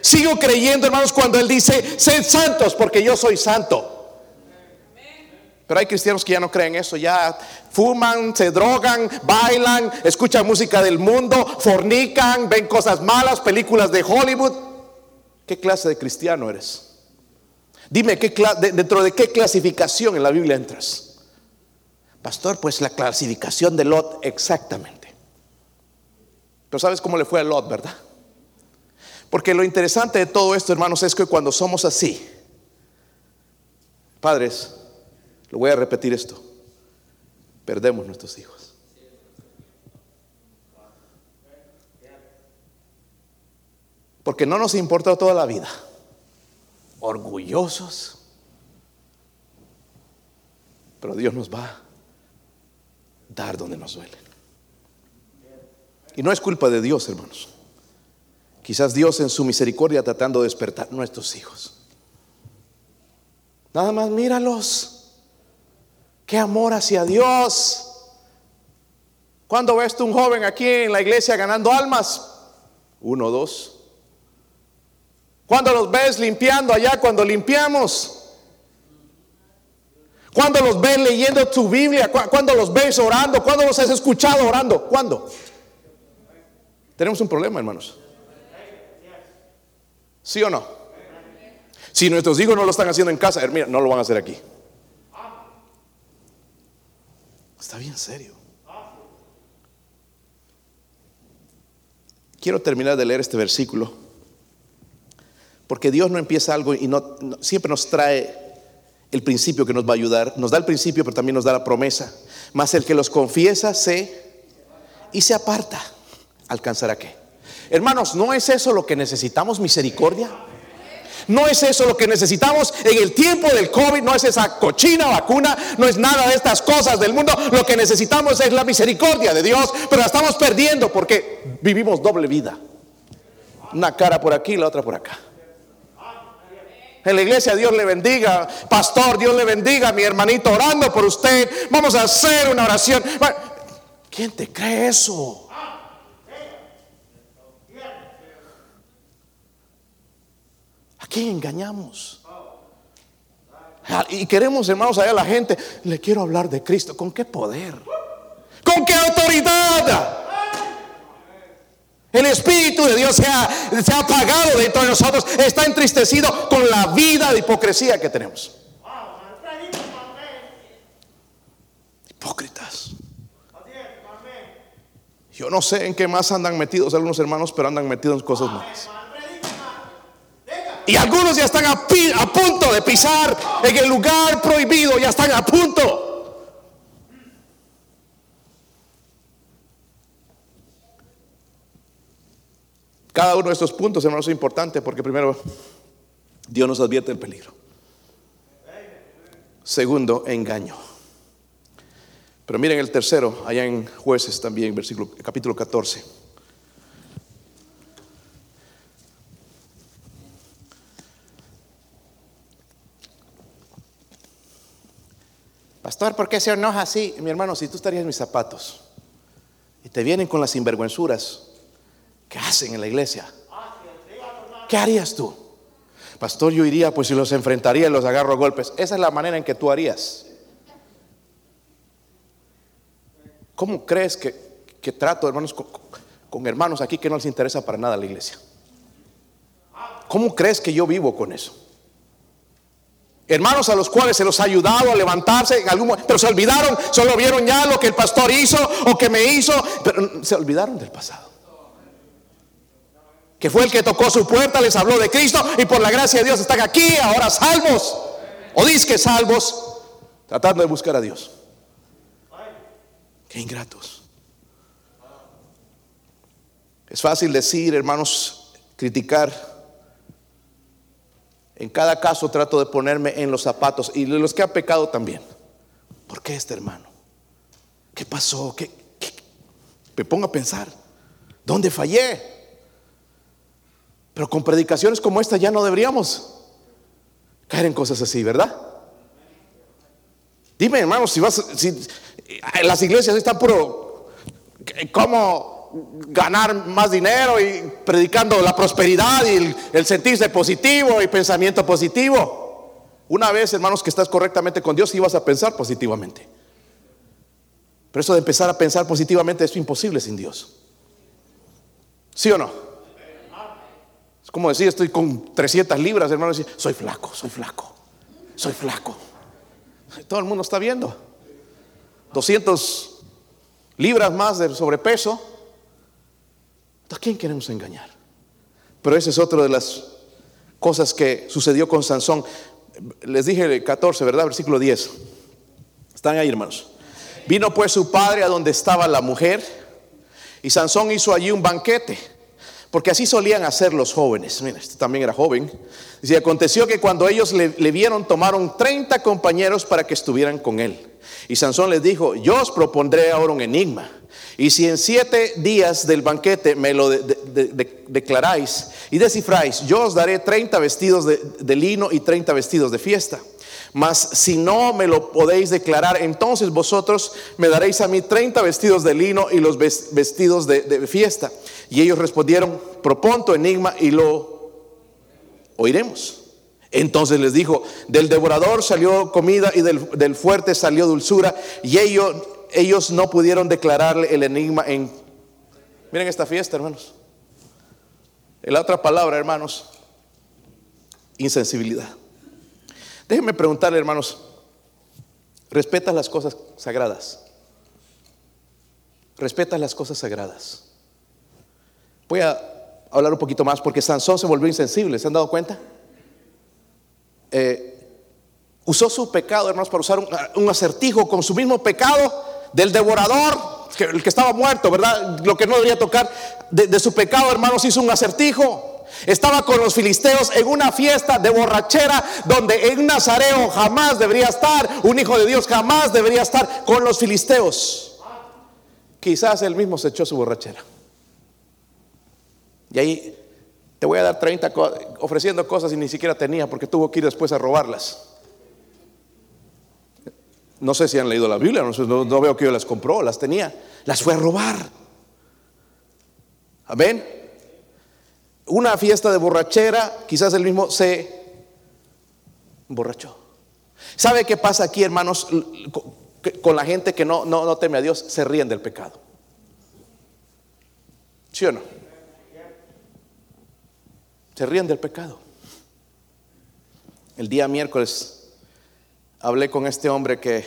Sigo creyendo, hermanos, cuando Él dice, sed santos porque yo soy santo. Pero hay cristianos que ya no creen eso, ya fuman, se drogan, bailan, escuchan música del mundo, fornican, ven cosas malas, películas de Hollywood. ¿Qué clase de cristiano eres? Dime, ¿qué ¿dentro de qué clasificación en la Biblia entras? Pastor, pues la clasificación de Lot, exactamente. Pero ¿sabes cómo le fue a Lot, verdad? Porque lo interesante de todo esto, hermanos, es que cuando somos así, padres, lo voy a repetir esto, perdemos nuestros hijos. Porque no nos importa toda la vida. Orgullosos. Pero Dios nos va a dar donde nos duele. Y no es culpa de Dios, hermanos. Quizás Dios en su misericordia tratando de despertar nuestros hijos. Nada más míralos. Qué amor hacia Dios. ¿Cuándo ves tú un joven aquí en la iglesia ganando almas? Uno, dos. ¿Cuándo los ves limpiando allá cuando limpiamos? ¿Cuándo los ves leyendo tu Biblia? ¿Cu- ¿Cuándo los ves orando? ¿Cuándo los has escuchado orando? ¿Cuándo? Tenemos un problema, hermanos. ¿Sí o no? Si nuestros hijos no lo están haciendo en casa, mira, no lo van a hacer aquí. Está bien serio. Quiero terminar de leer este versículo. Porque Dios no empieza algo y no, siempre nos trae el principio que nos va a ayudar. Nos da el principio, pero también nos da la promesa. Mas el que los confiesa se y se aparta, alcanzará qué? Hermanos, ¿no es eso lo que necesitamos misericordia? No es eso lo que necesitamos en el tiempo del COVID, no es esa cochina vacuna, no es nada de estas cosas del mundo. Lo que necesitamos es la misericordia de Dios, pero la estamos perdiendo porque vivimos doble vida. Una cara por aquí y la otra por acá. En la iglesia Dios le bendiga, pastor, Dios le bendiga, mi hermanito orando por usted. Vamos a hacer una oración. ¿Quién te cree eso? ¿A quién engañamos? Ah, Y queremos, hermanos, allá a la gente, le quiero hablar de Cristo. ¿Con qué poder? ¿Con qué autoridad? El Espíritu de Dios se ha, se ha apagado dentro de nosotros, está entristecido con la vida de hipocresía que tenemos. Hipócritas. Yo no sé en qué más andan metidos algunos hermanos, pero andan metidos en cosas malas. Y algunos ya están a, punto de pisar en el lugar prohibido, ya están a punto. Cada uno de estos puntos, hermanos, es importante porque primero Dios nos advierte el peligro. Segundo, engaño. Pero miren el tercero, allá en jueces también, versículo, capítulo 14. Pastor, ¿por qué se enoja así? Mi hermano, si tú estarías en mis zapatos y te vienen con las sinvergüenzuras, ¿qué hacen en la iglesia? ¿Qué harías tú? Pastor, yo iría, pues si los enfrentaría y los agarro a golpes. Esa es la manera en que tú harías. ¿Cómo crees que, trato, hermanos, con, hermanos aquí que no les interesa para nada la iglesia? ¿Cómo crees que yo vivo con eso? Hermanos a los cuales se los ha ayudado a levantarse en algún momento, pero se olvidaron, solo vieron ya lo que el pastor hizo o que me hizo, pero se olvidaron del pasado. Que fue el que tocó su puerta, les habló de Cristo y por la gracia de Dios están aquí, ahora salvos, o que salvos, tratando de buscar a Dios ingratos. Es fácil decir, hermanos, criticar. En cada caso trato de ponerme en los zapatos y los que han pecado también. ¿Por qué este hermano? ¿Qué pasó? ¿Qué, Me pongo a pensar. ¿Dónde fallé? Pero con predicaciones como esta ya no deberíamos caer en cosas así, ¿verdad? Dime, hermanos, si vas, si, las iglesias están puro, ¿cómo ganar más dinero y predicando la prosperidad y el, sentirse positivo y pensamiento positivo? Una vez, hermanos, que estás correctamente con Dios, ibas a pensar positivamente. Pero eso de empezar a pensar positivamente es imposible sin Dios. ¿Sí o no? Como decir, estoy con 300 libras, hermanos, y soy flaco, soy flaco, soy flaco. Todo el mundo está viendo. 200 libras más de sobrepeso. ¿A quién queremos engañar? Pero esa es otra de las cosas que sucedió con Sansón. Les dije el 14, ¿verdad? Versículo 10. Están ahí, hermanos. Vino pues su padre a donde estaba la mujer y Sansón hizo allí un banquete, porque así solían hacer los jóvenes. Mira, este también era joven. Y aconteció que cuando ellos le, vieron, tomaron 30 compañeros para que estuvieran con él. Y Sansón les dijo, yo os propondré ahora un enigma. Y si en siete días del banquete me lo declaráis y descifráis, yo os daré 30 vestidos de, lino y 30 vestidos de fiesta. Mas si no me lo podéis declarar, entonces vosotros me daréis a mí 30 vestidos de lino y los vestidos de fiesta. Y ellos respondieron, propon tu enigma y lo oiremos. Entonces les dijo, del devorador salió comida y del, fuerte salió dulzura. Y ellos, ellos no pudieron declararle el enigma en... Miren esta fiesta, hermanos. La otra palabra, hermanos, insensibilidad. Déjenme preguntarle, hermanos, ¿respetas las cosas sagradas? ¿Respetas las cosas sagradas? Voy a hablar un poquito más porque Sansón se volvió insensible, ¿se han dado cuenta? Eh, usó su pecado, hermanos, para usar un, acertijo con su mismo pecado del devorador, el que estaba muerto, ¿verdad? Lo que no debería tocar, de, su pecado, hermanos, hizo un acertijo. Estaba con los filisteos en una fiesta de borrachera donde un nazareo jamás debería estar, un hijo de Dios jamás debería estar con los filisteos. Quizás él mismo se echó su borrachera. Y ahí te voy a dar 30 ofreciendo cosas y ni siquiera tenía porque tuvo que ir después a robarlas. No sé si han leído la Biblia, no, veo que yo las compró, las tenía, las fue a robar. Amén. Una fiesta de borrachera, quizás el mismo se borrachó. ¿Sabe qué pasa aquí, hermanos? Con la gente que no, no teme a Dios, se ríen del pecado. ¿Sí o no? Se ríen del pecado. El día miércoles hablé con este hombre que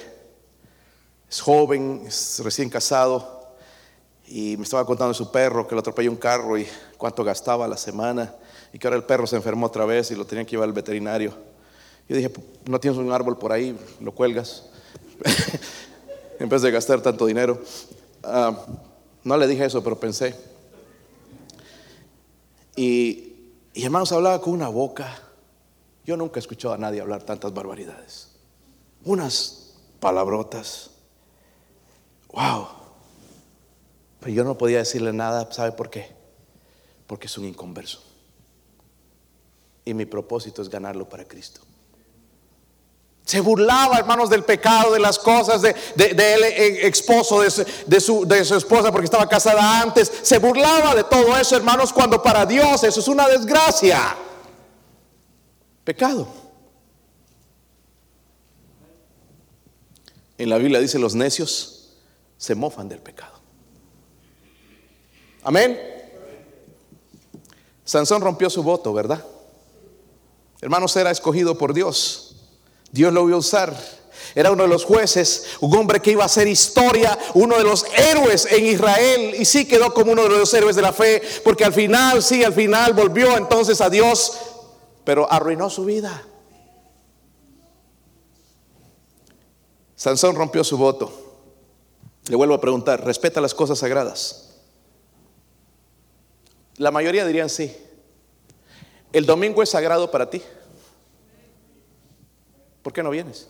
es joven, recién casado, Y me estaba contando de su perro que lo atropelló un carro y cuánto gastaba la semana. Y que ahora el perro se enfermó otra vez y lo tenían que llevar al veterinario. Yo dije, no tienes un árbol por ahí, lo cuelgas. [laughs] en vez de gastar tanto dinero. Ah, no le dije eso, pero pensé. Y, y hermanos, hablaba con una boca. Yo nunca he escuchado a nadie hablar tantas barbaridades. Unas palabrotas. Wow. Pero yo no podía decirle nada, ¿sabe por qué? Porque es un inconverso. Y mi propósito es ganarlo para Cristo. Se burlaba, hermanos, del pecado, de las cosas, de, de, él, eh, esposo, de su, de su esposa, porque estaba casada antes. Se burlaba de todo eso, hermanos, cuando para Dios eso es una desgracia. Pecado. En la Biblia dice, los necios se mofan del pecado. Amén. Sansón rompió su voto, ¿verdad? Hermanos, era escogido por Dios. Dios lo iba a usar. Era uno de los jueces, un hombre que iba a hacer historia, uno de los héroes en Israel. Y sí quedó como uno de los héroes de la fe, porque al final, sí, al final volvió entonces a Dios, pero arruinó su vida. Sansón rompió su voto. Le vuelvo a preguntar, ¿respeta las cosas sagradas? La mayoría dirían sí. ¿El domingo es sagrado para ti? ¿Por qué no vienes?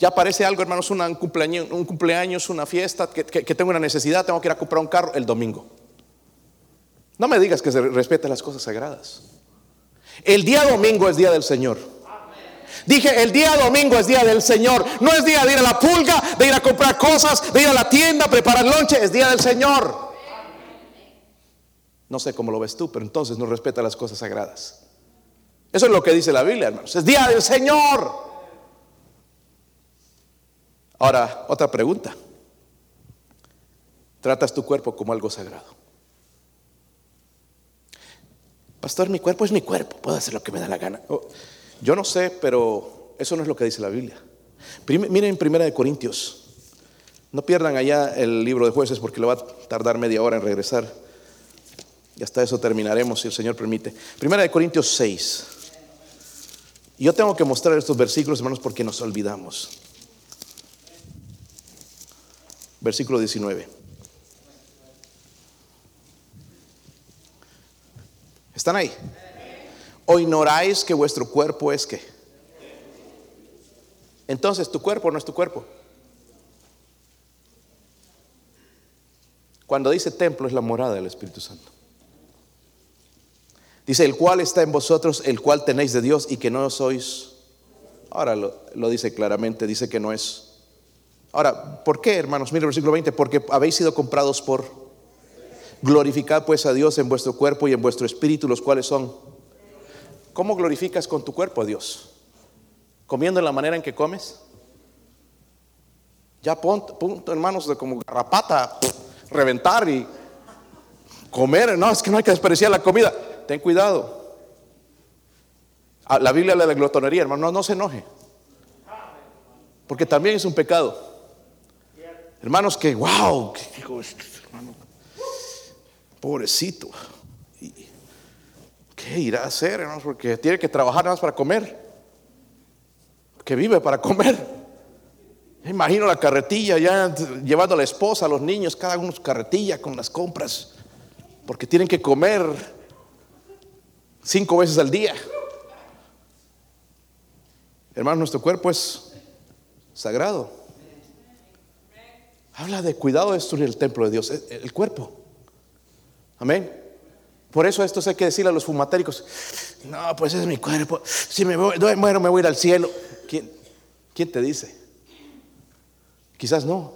Ya parece algo, hermanos, un, cumpleaños, un cumpleaños, una fiesta, que, tengo una necesidad, tengo que ir a comprar un carro el domingo. No me digas que se respeten las cosas sagradas. El día domingo es día del Señor. Dije, el día domingo es día del Señor. No es día de ir a la pulga, de ir a comprar cosas, de ir a la tienda, preparar lonche. Es día del Señor. No sé cómo lo ves tú, pero entonces no respeta las cosas sagradas. Eso es lo que dice la Biblia, hermanos. Es día del Señor. Ahora, otra pregunta. ¿Tratas tu cuerpo como algo sagrado? Pastor, mi cuerpo es mi cuerpo. Puedo hacer lo que me da la gana. Oh, yo no sé, pero eso no es lo que dice la Biblia. Miren en Primera de Corintios. No pierdan allá el libro de jueces porque le va a tardar media hora en regresar. Y hasta eso terminaremos si el Señor permite. Primera de Corintios 6. Yo tengo que mostrar estos versículos, hermanos, porque nos olvidamos. Versículo 19. ¿Están ahí? ¿O ignoráis que vuestro cuerpo es que? Entonces, tu cuerpo no es tu cuerpo. Cuando dice templo es la morada del Espíritu Santo. Dice, el cual está en vosotros, el cual tenéis de Dios y que no sois. Ahora lo, dice claramente, dice que no es. Ahora, ¿por qué, hermanos? Mire el versículo 20, porque habéis sido comprados por... Glorificad pues a Dios en vuestro cuerpo y en vuestro espíritu, los cuales son... ¿Cómo glorificas con tu cuerpo a Dios? ¿Comiendo en la manera en que comes? Ya punto, hermanos, de como garrapata, reventar y comer. No, es que no hay que desperdiciar la comida ten cuidado. Ah, la Biblia habla de glotonería, hermano, no, se enoje. Porque también es un pecado. Hermanos, que wow, pobrecito. ¿Qué irá a hacer, hermanos? Porque tiene que trabajar nada más para comer. Que vive para comer. Imagino la carretilla ya llevando a la esposa, a los niños, cada uno su carretilla con las compras. Porque tienen que comer cinco veces al día. Hermano, nuestro cuerpo es sagrado. Habla de cuidado de destruir el templo de Dios, el cuerpo. Amén. Por eso esto hay que decirle a los fumatéricos, no, pues es mi cuerpo. Si me bueno, me voy a ir al cielo. ¿Quién, ¿Quién te dice? Quizás no.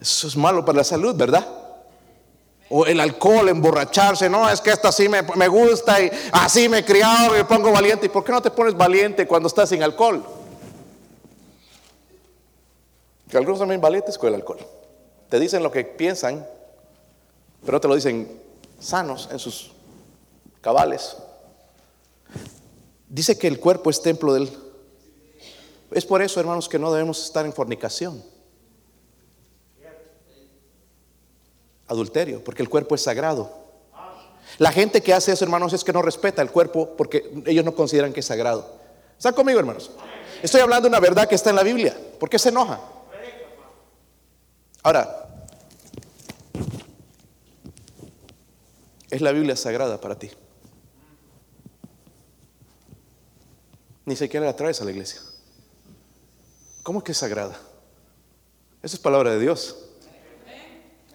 Eso es malo para la salud, ¿verdad? O el alcohol, emborracharse, no, es que esto así me, me gusta y así me he criado y me pongo valiente. ¿Y por qué no te pones valiente cuando estás sin alcohol? Que algunos también valientes con el alcohol. Te dicen lo que piensan, pero te lo dicen sanos en sus cabales. Dice que el cuerpo es templo del... Es por eso, hermanos, que no debemos estar en fornicación. Adulterio, porque el cuerpo es sagrado. La gente que hace eso, hermanos, es que no respeta el cuerpo porque ellos no consideran que es sagrado. ¿Están conmigo, hermanos? Estoy hablando de una verdad que está en la Biblia. ¿Por qué se enoja? Ahora, es la Biblia sagrada para ti. Ni siquiera la traes a la iglesia. ¿Cómo que es sagrada? Esa es palabra de Dios.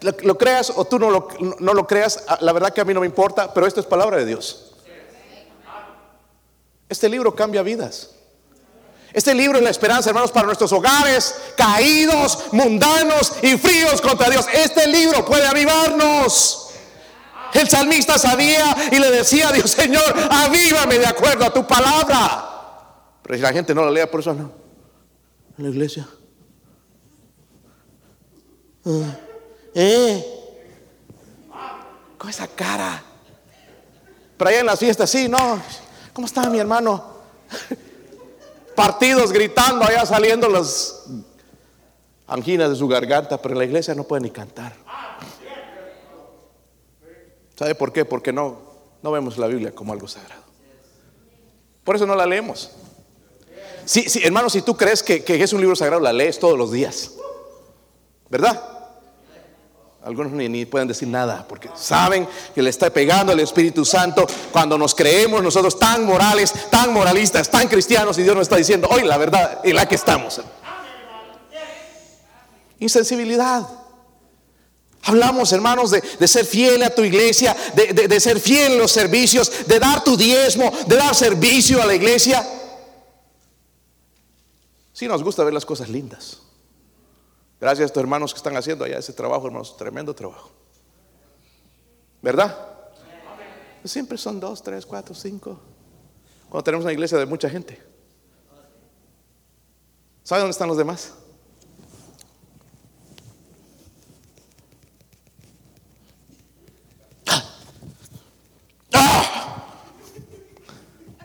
Lo, creas o tú no lo, no lo creas, la verdad que a mí no me importa, pero esto es palabra de Dios. Este libro cambia vidas. Este libro es la esperanza, hermanos, para nuestros hogares caídos, mundanos y fríos contra Dios. Este libro puede avivarnos. El salmista sabía y le decía a Dios, Señor, avívame de acuerdo a tu palabra. Pero si la gente no la lea, por eso no. En la iglesia. Ah, ¿Eh? Con esa cara. Pero allá en las fiestas, sí, no. ¿Cómo está mi hermano? [laughs] Partidos gritando, allá saliendo las anginas de su garganta, pero en la iglesia no puede ni cantar. ¿Sabe por qué? Porque no, no vemos la Biblia como algo sagrado. Por eso no la leemos. Sí, sí, hermano, si tú crees que, que, es un libro sagrado, la lees todos los días. ¿Verdad? Algunos ni, pueden decir nada porque saben que le está pegando el Espíritu Santo cuando nos creemos nosotros tan morales, tan moralistas, tan cristianos y Dios nos está diciendo hoy la verdad en la que estamos. Insensibilidad. Hablamos, hermanos, de, ser fiel a tu iglesia, de, de ser fiel en los servicios, de dar tu diezmo, de dar servicio a la iglesia. Sí nos gusta ver las cosas lindas. Gracias a estos hermanos que están haciendo allá ese trabajo, hermanos, tremendo trabajo. ¿Verdad? Siempre son dos, tres, cuatro, cinco. Cuando tenemos una iglesia de mucha gente. ¿Sabe dónde están los demás?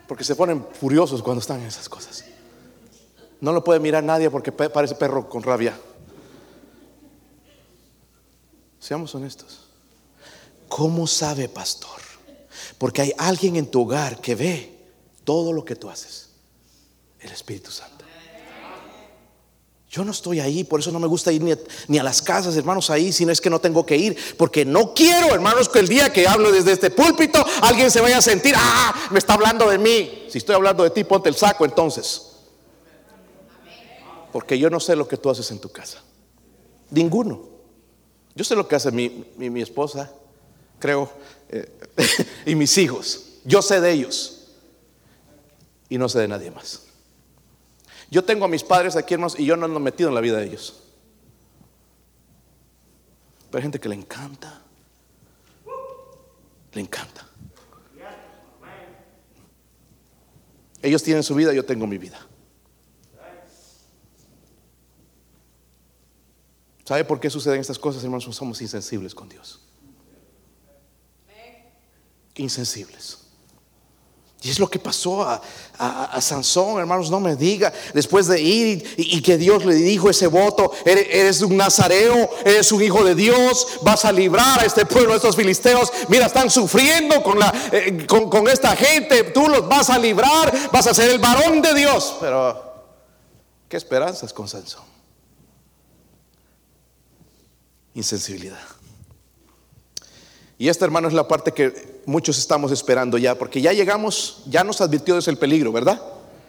Porque se ponen furiosos cuando están en esas cosas. No lo puede mirar nadie porque parece perro con rabia. Seamos honestos. ¿Cómo sabe, pastor? Porque hay alguien en tu hogar que ve todo lo que tú haces. El Espíritu Santo. Yo no estoy ahí, por eso no me gusta ir ni a, las casas, hermanos, ahí, si no es que no tengo que ir, porque no quiero, hermanos, que el día que hablo desde este púlpito, alguien se vaya a sentir, ah, me está hablando de mí. Si estoy hablando de ti, ponte el saco entonces. Porque yo no sé lo que tú haces en tu casa. Ninguno. Yo sé lo que hace mi, mi, esposa, creo, eh, [laughs] y mis hijos. Yo sé de ellos. Y no sé de nadie más. Yo tengo a mis padres aquí, hermanos, y yo no ando metido en la vida de ellos. Pero hay gente que le encanta. Le encanta. Ellos tienen su vida, yo tengo mi vida. ¿Sabe por qué suceden estas cosas, hermanos? Somos insensibles con Dios. Insensibles. Y es lo que pasó a, Sansón, hermanos, no me diga, después de ir y, que Dios le dijo ese voto, eres, un nazareo, eres un hijo de Dios, vas a librar a este pueblo, a estos filisteos, mira, están sufriendo con, la, eh, con, con esta gente, tú los vas a librar, vas a ser el varón de Dios. Pero, ¿qué esperanzas con Sansón? Insensibilidad. Y esta, hermano, es la parte que muchos estamos esperando ya, porque ya llegamos, ya nos advirtió de ese el peligro, ¿verdad?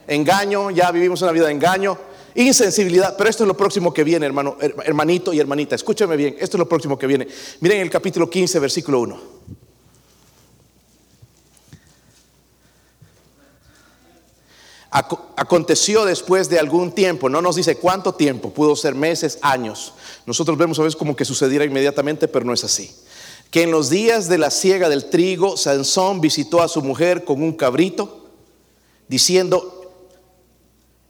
Engaño, ya vivimos una vida de engaño, insensibilidad, pero esto es lo próximo que viene, hermano, hermanito y hermanita, escúchame bien, esto es lo próximo que viene. Miren el capítulo 15, versículo 1. Aconteció después de algún tiempo, no nos dice cuánto tiempo, pudo ser meses, años. Nosotros vemos a veces como que sucediera inmediatamente, pero no es así. Que en los días de la siega del trigo, Sansón visitó a su mujer con un cabrito, diciendo,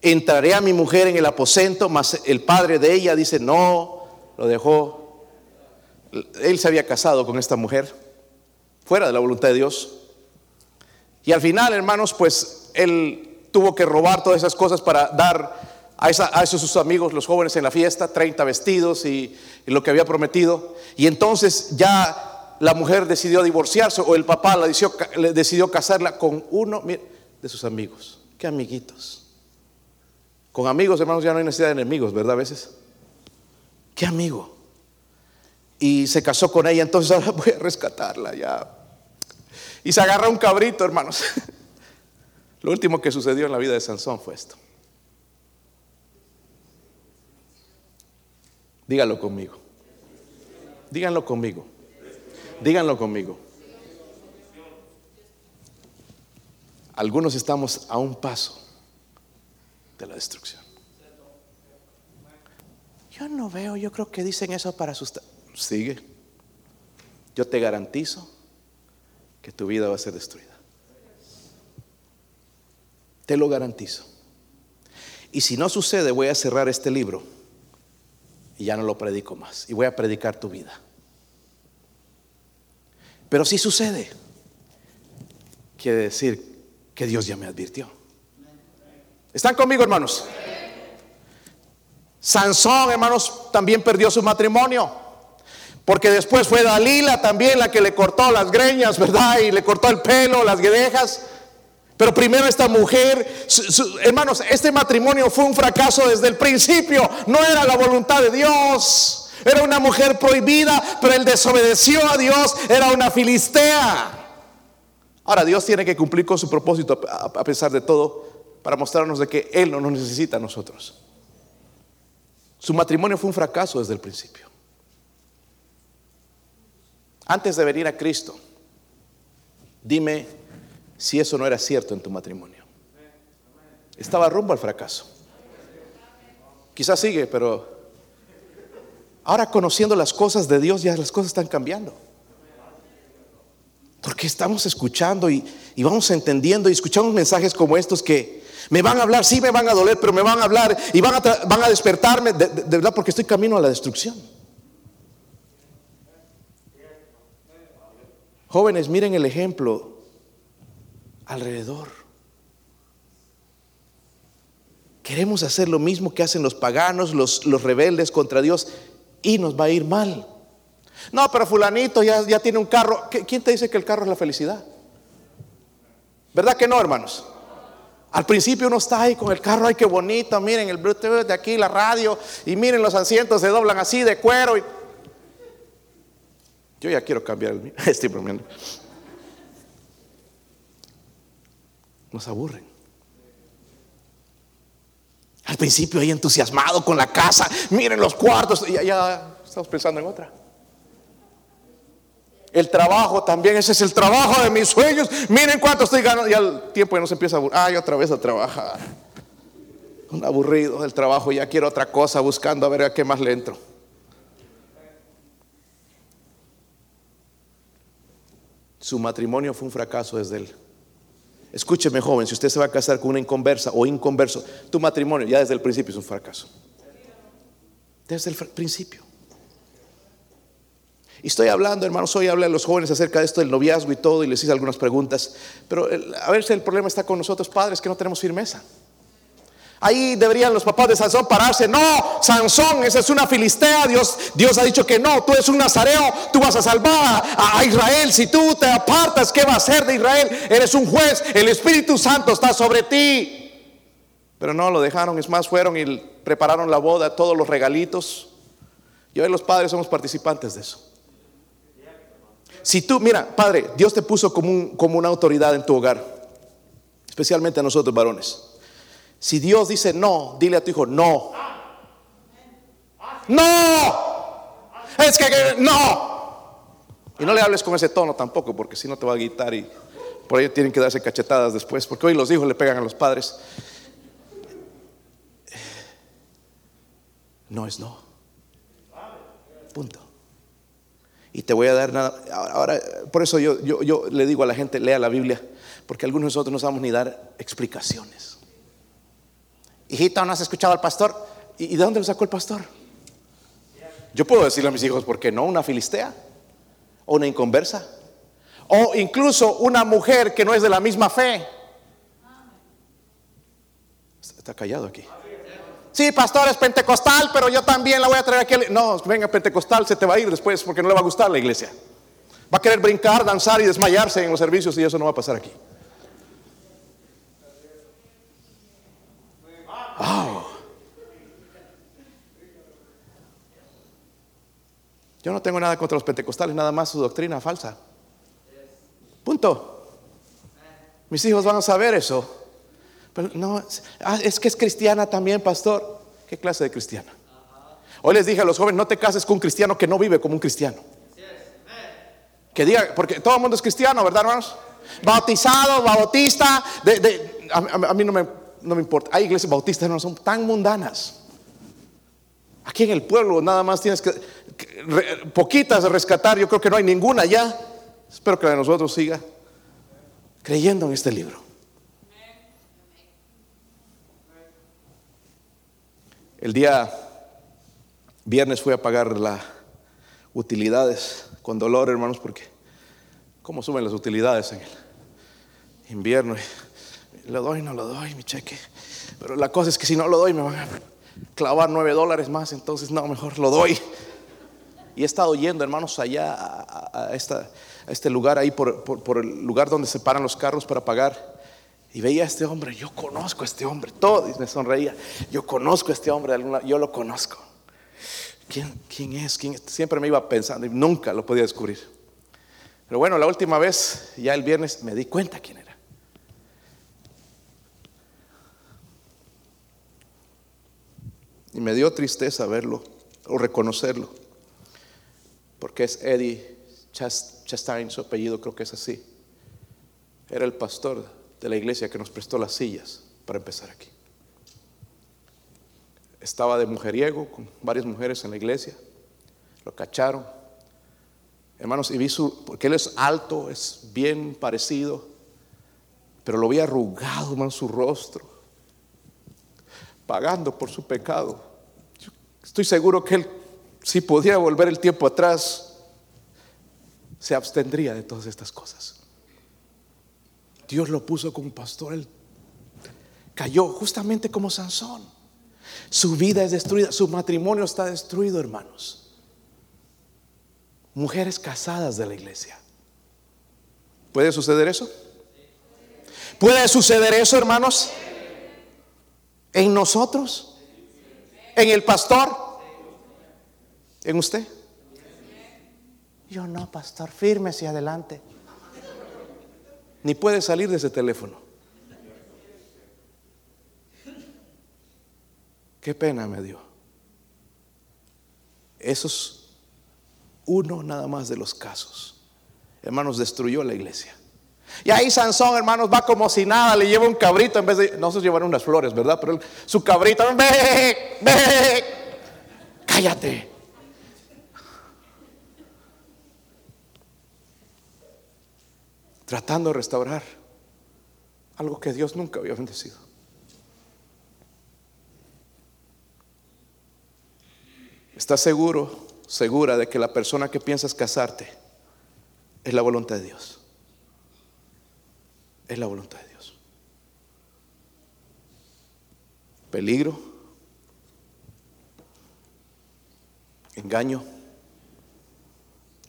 entraré a mi mujer en el aposento, mas el padre de ella dice, no, lo dejó. Él se había casado con esta mujer, fuera de la voluntad de Dios. Y al final, hermanos, pues él tuvo que robar todas esas cosas para dar a, esos sus amigos, los jóvenes en la fiesta, 30 vestidos y, lo que había prometido. Y entonces ya la mujer decidió divorciarse o el papá decidió, decidió casarla con uno de sus amigos. Qué amiguitos. Con amigos, hermanos, ya no hay necesidad de enemigos, ¿verdad? A veces. Qué amigo. Y se casó con ella, entonces ahora [laughs] voy a rescatarla ya. Y se agarra un cabrito, hermanos. [laughs] Lo último que sucedió en la vida de Sansón fue esto. Díganlo conmigo. Díganlo conmigo. Díganlo conmigo. Algunos estamos a un paso de la destrucción. Yo no veo, yo creo que dicen eso para asustar. Sigue. Yo te garantizo que tu vida va a ser destruida. Te lo garantizo. Y si no sucede, voy a cerrar este libro y ya no lo predico más. Y voy a predicar tu vida. Pero si sucede, quiere decir que Dios ya me advirtió. ¿Están conmigo, hermanos? Sansón, hermanos, también perdió su matrimonio. Porque después fue Dalila también la que le cortó las greñas, ¿verdad? Y le cortó el pelo, las guedejas. Pero primero esta mujer, hermanos, este matrimonio fue un fracaso desde el principio. No era la voluntad de Dios. Era una mujer prohibida, pero él desobedeció a Dios. Era una filistea. Ahora Dios tiene que cumplir con su propósito a pesar de todo para mostrarnos de que Él no nos necesita a nosotros. Su matrimonio fue un fracaso desde el principio. Antes de venir a Cristo, dime si eso no era cierto en tu matrimonio. Estaba rumbo al fracaso. Quizás sigue, pero ahora conociendo las cosas de Dios, ya las cosas están cambiando. Porque estamos escuchando y, vamos entendiendo y escuchamos mensajes como estos que me van a hablar, sí me van a doler, pero me van a hablar y van a, van a despertarme de verdad porque estoy camino a la destrucción. Jóvenes, miren el ejemplo alrededor. Queremos hacer lo mismo que hacen los paganos, los, los rebeldes contra Dios, y nos va a ir mal. No, pero fulanito ya, ya tiene un carro. ¿Quién te dice que el carro es la felicidad? ¿Verdad que no, hermanos? Al principio uno está ahí con el carro, ay, qué bonito, miren el Bluetooth de aquí, la radio, y miren los asientos se doblan así de cuero. Yo ya quiero cambiar el [laughs] estoy bromeando. Nos aburren. Al principio ahí entusiasmado con la casa, miren los cuartos, y ya, estamos pensando en otra. El trabajo también, ese es el trabajo de mis sueños. Miren cuánto estoy ganando. Y al tiempo ya nos empieza a aburrir. Ay, otra vez a trabajar. Un aburrido del trabajo, ya quiero otra cosa, buscando a ver a qué más le entro. Su matrimonio fue un fracaso desde él. Escúcheme, joven, si usted se va a casar con una inconversa o inconverso, tu matrimonio ya desde el principio es un fracaso. Desde el principio. Y estoy hablando, hermanos, hoy hablo a los jóvenes acerca de esto del noviazgo y todo, y les hice algunas preguntas. Pero a ver si el problema está con nosotros, padres, que no tenemos firmeza. Ahí deberían los papás de Sansón pararse. No, Sansón, esa es una filistea. Dios, Dios ha dicho que no, tú eres un nazareo, tú vas a salvar a, Israel. Si tú te apartas, ¿qué va a ser de Israel? Eres un juez, el Espíritu Santo está sobre ti. Pero no lo dejaron, es más, fueron y prepararon la boda, todos los regalitos. Y hoy los padres somos participantes de eso. Si tú, mira, padre, Dios te puso como, como una autoridad en tu hogar, especialmente a nosotros varones. Si Dios dice no, dile a tu hijo no. No. Es que, no. Y no le hables con ese tono tampoco, porque si no te va a gritar y por ahí tienen que darse cachetadas después, porque hoy los hijos le pegan a los padres. No es no. Punto. Y te voy a dar nada. Ahora, por eso yo, yo, yo le digo a la gente, lea la Biblia, porque algunos de nosotros no sabemos ni dar explicaciones. Hijito, ¿no has escuchado al pastor? ¿Y de dónde lo sacó el pastor? Yo puedo decirle a mis hijos, ¿por qué no? Una filistea o una inconversa o incluso una mujer que no es de la misma fe. Está callado aquí. Sí, pastor es pentecostal, pero yo también la voy a traer aquí. No, venga, pentecostal, se te va a ir después porque no le va a gustar la iglesia. Va a querer brincar, danzar y desmayarse en los servicios y eso no va a pasar aquí. Yo no tengo nada contra los pentecostales, nada más su doctrina falsa. Punto. Mis hijos van a saber eso. Pero no, ah, es que es cristiana también, pastor. ¿Qué clase de cristiana? Hoy les dije a los jóvenes, no te cases con un cristiano que no vive como un cristiano. Que diga, porque todo el mundo es cristiano, ¿verdad, hermanos? Bautizado, bautista, a, mí no me, no me importa. Hay iglesias bautistas, no son tan mundanas. Aquí en el pueblo nada más tienes que, poquitas de rescatar, yo creo que no hay ninguna ya. Espero que la de nosotros siga creyendo en este libro. El día viernes fui a pagar las utilidades con dolor, hermanos, porque ¿cómo suben las utilidades en el invierno? Lo doy, no lo doy, mi cheque. Pero la cosa es que si no lo doy me van a clavar nueve dólares más, entonces no, mejor lo doy. Y he estado yendo, hermanos, allá a, este lugar, ahí por, el lugar donde se paran los carros para pagar. Y veía a este hombre, yo conozco a este hombre, todo, y me sonreía, yo conozco a este hombre, yo lo conozco. ¿Quién, quién es? ¿Quién Siempre me iba pensando y nunca lo podía descubrir. Pero bueno, la última vez, ya el viernes, me di cuenta quién era. Y me dio tristeza verlo o reconocerlo, porque es Eddie Chastain, su apellido creo que es así. Era el pastor de la iglesia que nos prestó las sillas para empezar aquí. Estaba de mujeriego con varias mujeres en la iglesia, lo cacharon. Hermanos, y vi su, porque él es alto, es bien parecido, pero lo vi arrugado, en su rostro pagando por su pecado. estoy seguro que él, si podía volver el tiempo atrás, se abstendría de todas estas cosas. Dios lo puso como pastor, él cayó justamente como Sansón. Su vida es destruida, su matrimonio está destruido, hermanos. Mujeres casadas de la iglesia. ¿Puede suceder eso? ¿Puede suceder eso, hermanos? ¿En nosotros? ¿En el pastor? ¿En usted? Yo no, pastor, firme y adelante. Ni puede salir de ese teléfono. Qué pena me dio. Eso es uno nada más de los casos. Hermanos, destruyó la iglesia. Y ahí Sansón, hermanos, va como si nada, le lleva un cabrito en vez de, no se llevaron unas flores, ¿verdad? Pero su cabrito, ve, ve, cállate. Tratando de restaurar algo que Dios nunca había bendecido. ¿Estás seguro, segura de que la persona que piensas casarte es la voluntad de Dios? Es la voluntad de Dios. Peligro, engaño,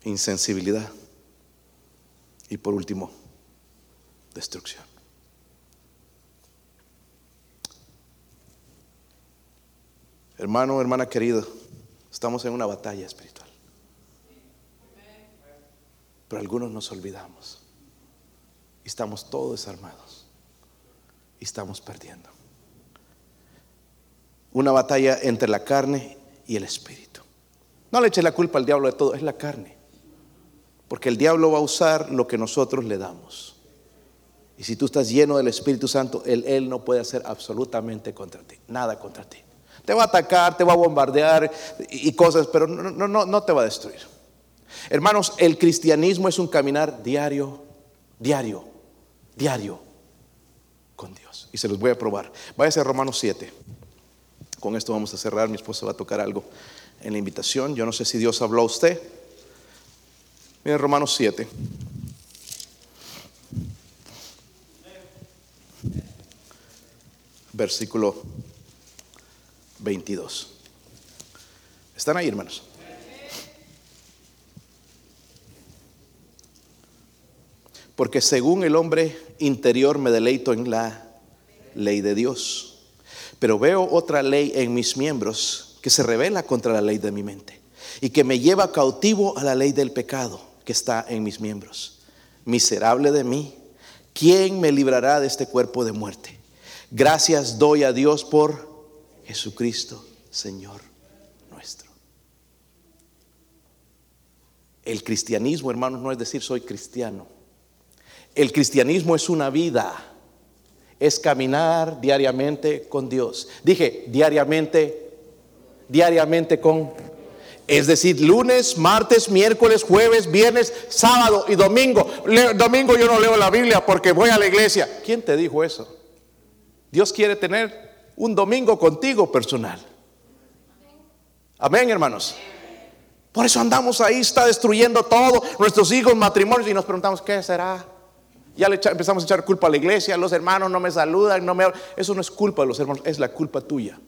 insensibilidad y por último, destrucción. Hermano, hermana querida, estamos en una batalla espiritual. Pero algunos nos olvidamos estamos todos desarmados y estamos perdiendo. Una batalla entre la carne y el espíritu. No le eche la culpa al diablo de todo, es la carne. Porque el diablo va a usar lo que nosotros le damos. Y si tú estás lleno del Espíritu Santo, él, él no puede hacer absolutamente contra ti, nada contra ti. Te va a atacar, te va a bombardear y cosas, pero no, no, no, no te va a destruir. Hermanos, el cristianismo es un caminar diario, diario diario con Dios. Y se los voy a probar. Váyase a Romanos 7. Con esto vamos a cerrar. Mi esposa va a tocar algo en la invitación. Yo no sé si Dios habló a usted. Miren Romanos 7. Versículo 22. ¿Están ahí, hermanos? Porque según el hombre interior me deleito en la ley de Dios. Pero veo otra ley en mis miembros que se revela contra la ley de mi mente y que me lleva cautivo a la ley del pecado que está en mis miembros. Miserable de mí, ¿quién me librará de este cuerpo de muerte? Gracias doy a Dios por Jesucristo, Señor nuestro. El cristianismo, hermanos, no es decir soy cristiano. El cristianismo es una vida es caminar diariamente con Dios. Dije, diariamente, diariamente con... Es decir, lunes, martes, miércoles, jueves, viernes, sábado y domingo. domingo yo no leo la Biblia porque voy a la iglesia. ¿Quién te dijo eso? Dios quiere tener un domingo contigo personal. Amén, hermanos. Por eso andamos ahí, está destruyendo todo, nuestros hijos, matrimonios, y nos preguntamos, ¿qué será? Ya le empezamos a echar culpa a la iglesia, los hermanos no me saludan, no me Eso no es culpa de los hermanos, es la culpa tuya.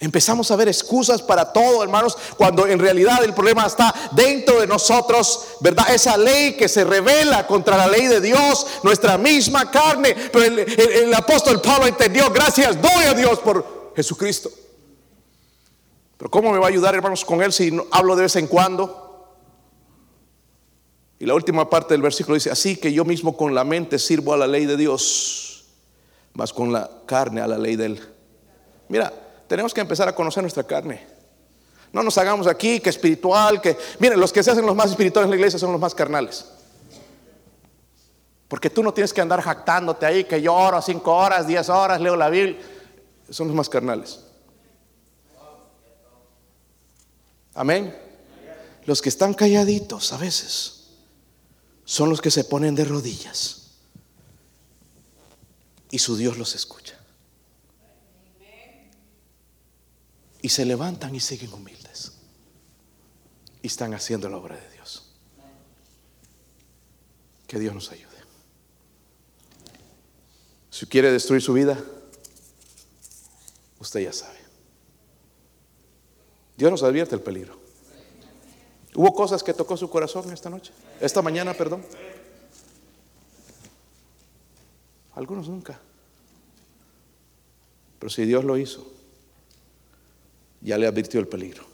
Empezamos a ver excusas para todo, hermanos, cuando en realidad el problema está dentro de nosotros, ¿verdad? Esa ley que se revela contra la ley de Dios, nuestra misma carne. Pero el, el apóstol Pablo entendió, gracias doy a Dios por Jesucristo. Pero ¿cómo me va a ayudar, hermanos, con él si no hablo de vez en cuando? Y la última parte del versículo dice, así que yo mismo con la mente sirvo a la ley de Dios, más con la carne a la ley de él. Mira, tenemos que empezar a conocer nuestra carne. No nos hagamos aquí que espiritual, que... Miren, los que se hacen los más espirituales en la iglesia son los más carnales. Porque tú no tienes que andar jactándote ahí, que yo oro cinco horas, diez horas, leo la Biblia. Son los más carnales. Amén. Los que están calladitos a veces son los que se ponen de rodillas y su Dios los escucha. Y se levantan y siguen humildes. Y están haciendo la obra de Dios. Que Dios nos ayude. Si quiere destruir su vida, usted ya sabe. Dios nos advierte el peligro. ¿Hubo cosas que tocó su corazón esta noche? Esta mañana, perdón. Algunos nunca. Pero si Dios lo hizo, ya le advirtió el peligro.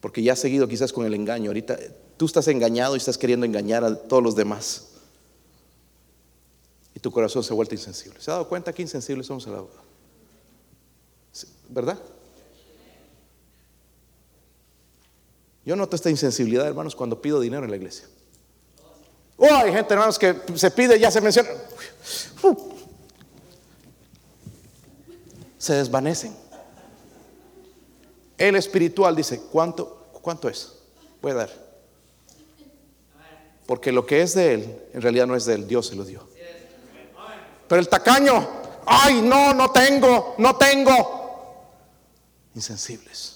Porque ya ha seguido quizás con el engaño. Ahorita tú estás engañado y estás queriendo engañar a todos los demás. Y tu corazón se ha vuelto insensible. ¿Se ha dado cuenta que insensibles somos a la ¿Verdad? Yo noto esta insensibilidad, hermanos, cuando pido dinero en la iglesia. Oh, hay gente, hermanos, que se pide, ya se menciona. Se desvanecen. El espiritual dice, ¿cuánto, cuánto es? Voy a dar. Porque lo que es de él, en realidad no es de él, Dios se lo dio. Pero el tacaño, ay, no, no tengo, no tengo. Insensibles.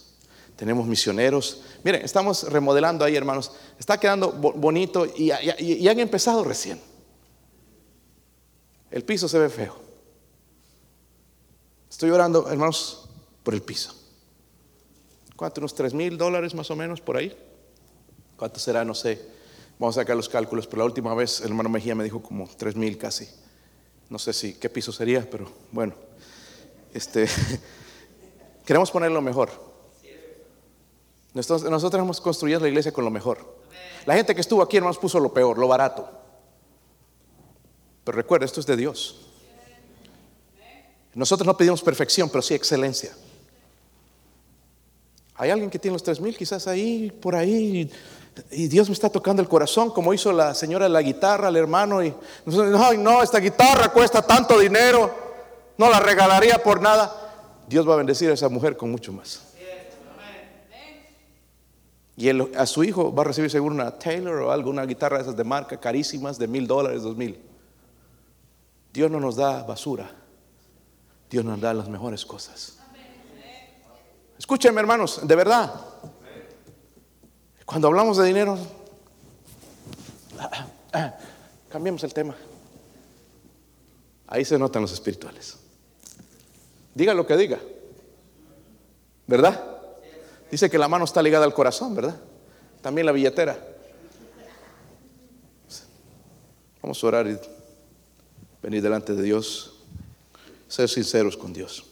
Tenemos misioneros Miren, estamos remodelando ahí, hermanos. Está quedando bonito y, han empezado recién. El piso se ve feo. Estoy orando, hermanos, por el piso. ¿Cuánto? Unos tres mil dólares más o menos por ahí. ¿Cuánto será? No sé. Vamos a sacar los cálculos, pero la última vez el hermano Mejía me dijo como tres mil casi. No sé si qué piso sería, pero bueno. Este, [laughs] queremos ponerlo mejor. Nosotros, hemos construido la iglesia con lo mejor. La gente que estuvo aquí, nos puso lo peor, lo barato. Pero recuerda, esto es de Dios. Nosotros no pedimos perfección, pero sí excelencia. Hay alguien que tiene los tres mil, quizás ahí, por ahí, y Dios me está tocando el corazón, como hizo la señora de la guitarra, el hermano, y ay, no, esta guitarra cuesta tanto dinero, no la regalaría por nada. Dios va a bendecir a esa mujer con mucho más. Y a su hijo va a recibir seguro una Taylor o alguna guitarra de esas de marca carísimas de mil dólares, dos mil. Dios no nos da basura. Dios nos da las mejores cosas. Escúchenme, hermanos, de verdad. Cuando hablamos de dinero, [coughs] cambiamos el tema. Ahí se notan los espirituales. Diga lo que diga. ¿Verdad? Dice que la mano está ligada al corazón, ¿verdad? También la billetera. Vamos a orar y venir delante de Dios. Ser sinceros con Dios.